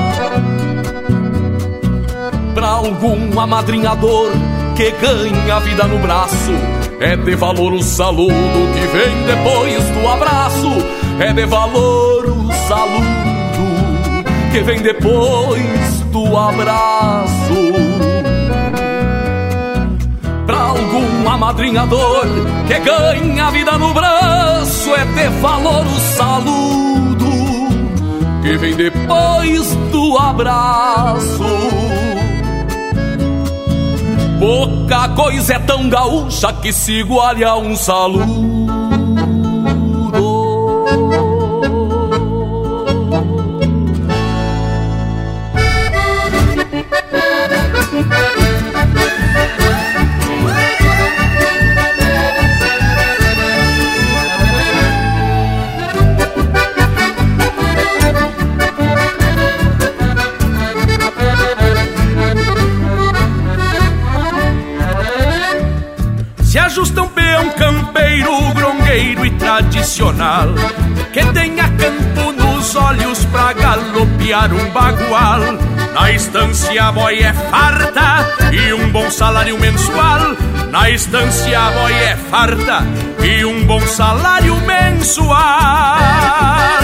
Pra algum amadrinhador que ganha vida no braço, é de valor o saludo que vem depois do abraço. É de valor o saludo que vem depois do abraço pra algum amadrinhador que ganha vida no braço é ter valor o saludo que vem depois do abraço. Pouca coisa é tão gaúcha que se iguale a um saludo. Que tenha campo nos olhos pra galopear um bagual. Na estância a boi é farta e um bom salário mensual. Na estância a boi é farta e um bom salário mensual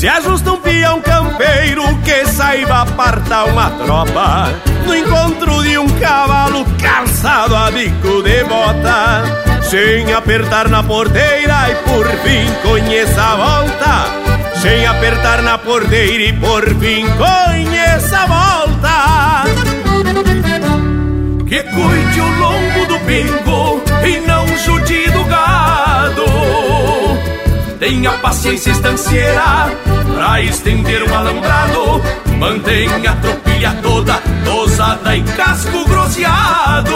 Se ajusta um peão campeiro que saiba apartar uma tropa No encontro de um cavalo calçado a bico de bota. Sem apertar na porteira e por fim conheça a volta. Sem apertar na porteira e por fim conheça a volta. Que cuide o lombo do pingo e não jude Tenha paciência estancieira pra estender o alambrado. Mantenha a tropilha toda tosada e casco grosseado.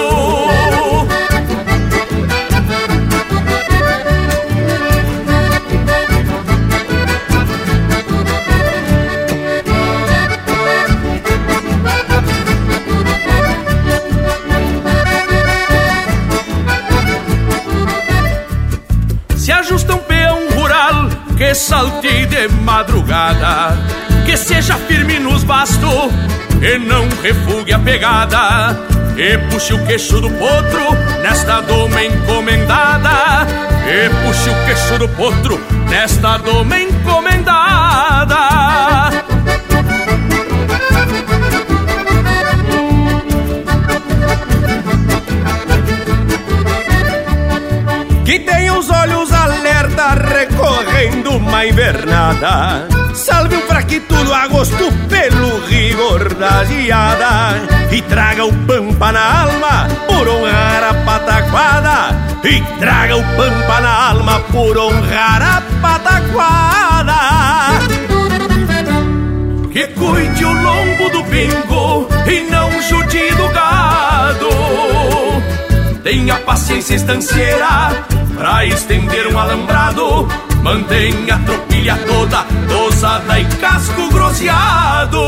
Salte de madrugada, que seja firme nos bastos e não refugue a pegada. E puxe o queixo do potro nesta doma encomendada. E puxe o queixo do potro nesta doma encomendada. que tem os olhos alerta recorrendo uma invernada. Salve um fraquito do agosto pelo rigor da geada e traga o pampa na alma por honrar a pataquada. E traga o pampa na alma por honrar a pataquada. Que cuide o lombo do pingo e não gado. Tenha paciência estanceira pra estender um alambrado. Mantenha a tropilha toda, dosada e casco groseado.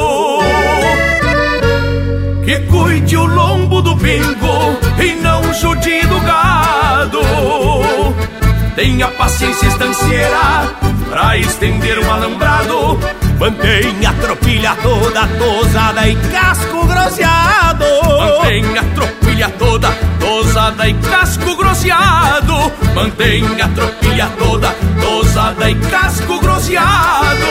Que cuide o lombo do pingo e não jude do gado. Tenha paciência estanceira pra estender um alambrado. Mantenha a tropilha toda, dosada e casco groseado. Mantenha a tropilha toda, dosada e casco groseado. Mantenha a tropilha toda, dosada e casco groseado.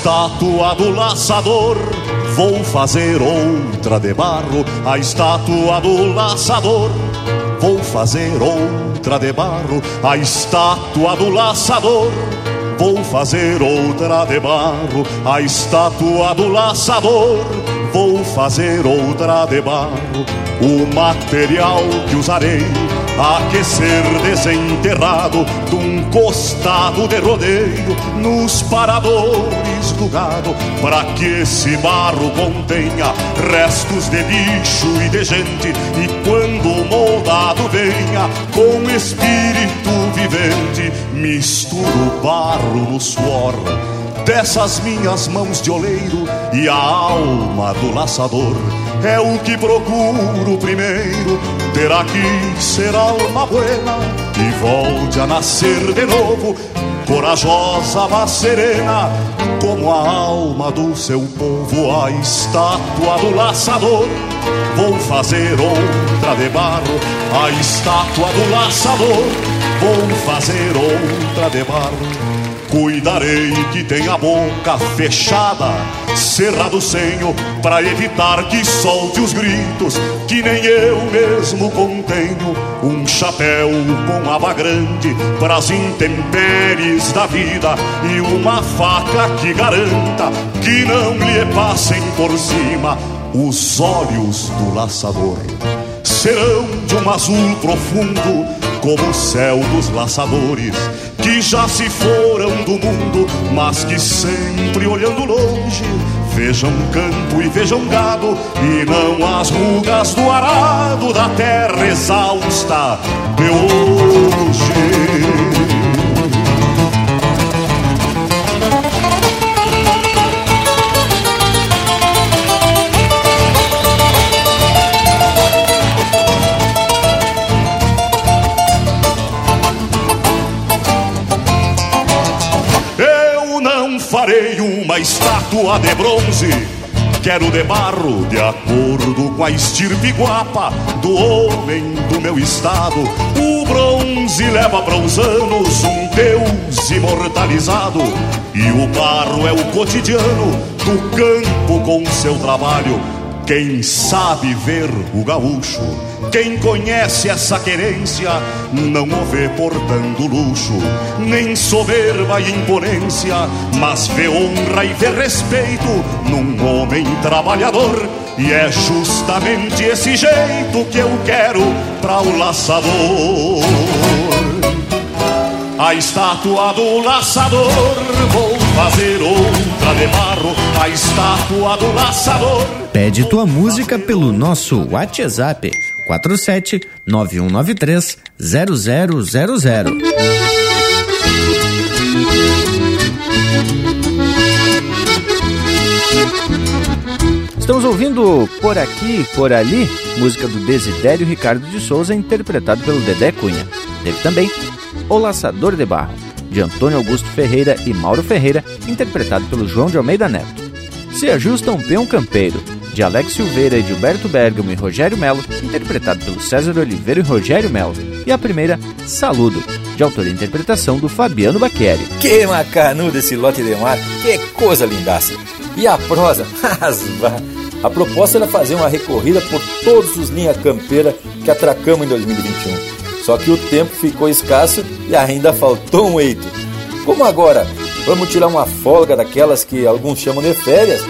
Estátua do laçador, vou fazer outra de barro. A estátua do laçador, vou fazer outra de barro. A estátua do laçador, vou fazer outra de barro. A estátua do laçador, vou fazer outra de barro. O material que usarei aquecer desenterrado de um costado de rodeio nos paradores do gado, para que esse barro contenha restos de bicho e de gente, e quando moldado venha com espírito vivente, misturo barro no suor dessas minhas mãos de oleiro e a alma do laçador é o que procuro primeiro. Ter aqui ser alma buena e volte a nascer de novo. Corajosa mas serena como a alma do seu povo a estátua do laçador. Vou fazer outra de barro a estátua do laçador. Vou fazer outra de barro Cuidarei que tenha a boca fechada, cerrado o senho, para evitar que solte os gritos, que nem eu mesmo contenho. Um chapéu com aba grande para as intempéries da vida e uma faca que garanta que não lhe passem por cima os olhos do laçador. Serão de um azul profundo como o céu dos laçadores que já se foram do mundo, mas que sempre olhando longe vejam campo e vejam gado e não as rugas do arado da terra exausta de hoje. Estátua de bronze. Quero de barro, de acordo com a estirpe guapa do homem do meu estado. O bronze leva para os anos um Deus imortalizado. E o barro é o cotidiano do campo com seu trabalho. Quem sabe ver o gaúcho, quem conhece essa querência, não o vê portando luxo, nem soberba e imponência, mas vê honra e vê respeito num homem trabalhador. E é justamente esse jeito que eu quero para o laçador. a estátua do laçador. Vou fazer outra de barro, a estátua do laçador. Pede tua música pelo nosso WhatsApp 47 9193 0000. Estamos ouvindo Por Aqui, Por Ali, música do Desidério Ricardo de Souza, interpretado pelo Dedé Cunha. Teve também O Laçador de Barro, de Antônio Augusto Ferreira e Mauro Ferreira, interpretado pelo João de Almeida Neto. Se Ajusta um Peão Campeiro, de Alex Silveira e Gilberto Bergamo e Rogério Melo, interpretado pelo César Oliveira e Rogério Melo. E a primeira, Saludo, de autor e interpretação do Fabiano Baqueri. Que macanudo esse lote de mar, que coisa lindaça! E a prosa, a proposta era fazer uma recorrida por todos os linha campeira que atracamos em 2021. Só que o tempo ficou escasso e ainda faltou um eito. Como agora vamos tirar uma folga daquelas que alguns chamam de férias,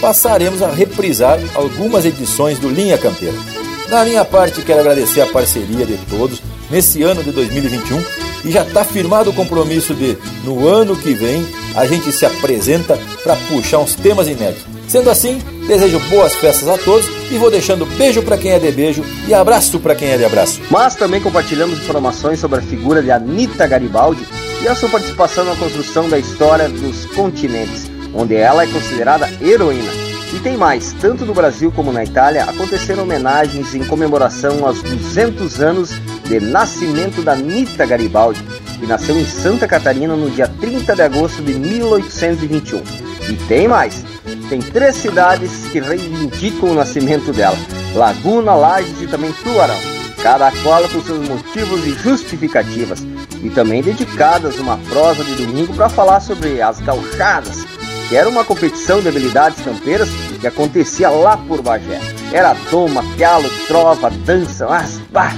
passaremos a reprisar algumas edições do Linha Campeira. Da minha parte, quero agradecer a parceria de todos nesse ano de 2021 e já está firmado o compromisso de, no ano que vem, a gente se apresenta para puxar uns temas inéditos. Sendo assim, desejo boas festas a todos e vou deixando beijo para quem é de beijo e abraço para quem é de abraço. Mas também compartilhamos informações sobre a figura de Anita Garibaldi e a sua participação na construção da história dos continentes, onde ela é considerada heroína. E tem mais, tanto no Brasil como na Itália aconteceram homenagens em comemoração aos 200 anos de nascimento da Nita Garibaldi, que nasceu em Santa Catarina no dia 30 de agosto de 1821. E tem mais, tem três cidades que reivindicam o nascimento dela: Laguna, Lages e também Tuarão, cada qual com seus motivos e justificativas, e também dedicadas uma prosa de domingo para falar sobre as gauchadas, que era uma competição de habilidades campeiras que acontecia lá por Bagé. Era doma, pialo, trova, dança, mas bah,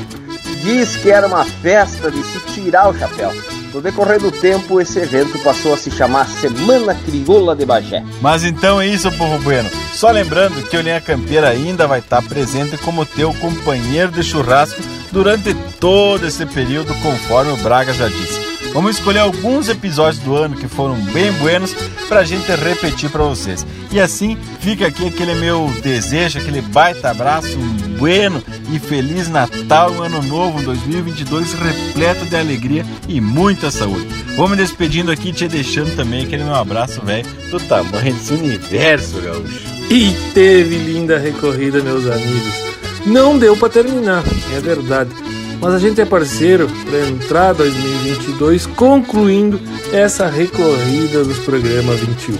diz que era uma festa de se tirar o chapéu. No decorrer do tempo, esse evento passou a se chamar Semana Crioula de Bagé. Mas então é isso, povo bueno. Só lembrando que o Linha Campeira ainda vai estar presente como teu companheiro de churrasco durante todo esse período, conforme o Braga já disse. Vamos escolher alguns episódios do ano que foram bem buenos pra gente repetir para vocês. E assim fica aqui aquele meu desejo, aquele baita abraço, um bueno e feliz Natal, um ano novo, 2022 repleto de alegria e muita saúde. Vou me despedindo aqui, te deixando também aquele meu abraço, velho, do tamanho desse universo, gaúcho. E teve linda recorrida, meus amigos. Não deu para terminar, é verdade mas a gente é parceiro para entrar 2022 concluindo essa recorrida dos programas 21.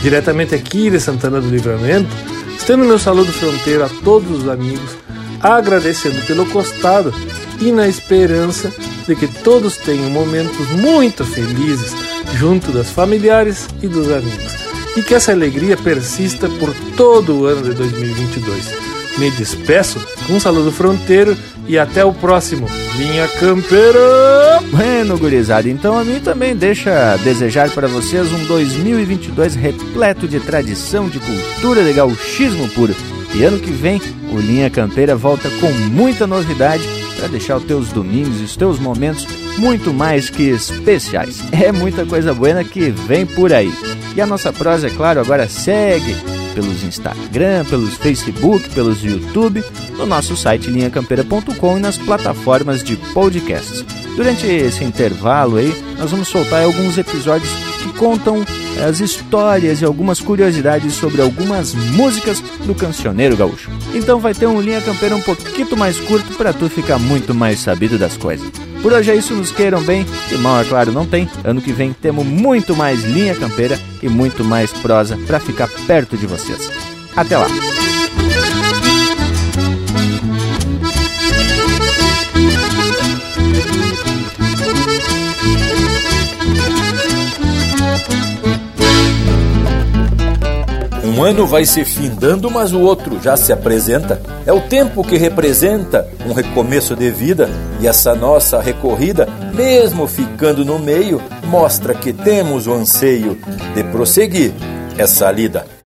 Diretamente aqui de Santana do Livramento, estendo meu saludo fronteiro a todos os amigos, agradecendo pelo costado e na esperança de que todos tenham momentos muito felizes junto das familiares e dos amigos e que essa alegria persista por todo o ano de 2022. Me despeço com um saludo fronteiro e até o próximo. Linha Campeira! Bueno, gurizada, então a mim também deixa desejar para vocês um 2022 repleto de tradição, de cultura, de gauchismo puro. E ano que vem, o Linha Campeira volta com muita novidade para deixar os teus domingos e os teus momentos muito mais que especiais. É muita coisa boa que vem por aí. E a nossa prosa, é claro, agora segue pelos Instagram, pelos Facebook, pelos YouTube, no nosso site linhacampeira.com e nas plataformas de podcasts. Durante esse intervalo aí, nós vamos soltar alguns episódios que contam as histórias e algumas curiosidades sobre algumas músicas do cancioneiro gaúcho. Então vai ter um linha campeira um pouquinho mais curto para tu ficar muito mais sabido das coisas. Por hoje é isso, nos queiram bem, e mal é claro não tem. Ano que vem temos muito mais linha campeira e muito mais prosa para ficar perto de vocês. Até lá! Um ano vai se findando, mas o outro já se apresenta. É o tempo que representa um recomeço de vida e essa nossa recorrida, mesmo ficando no meio, mostra que temos o anseio de prosseguir essa lida.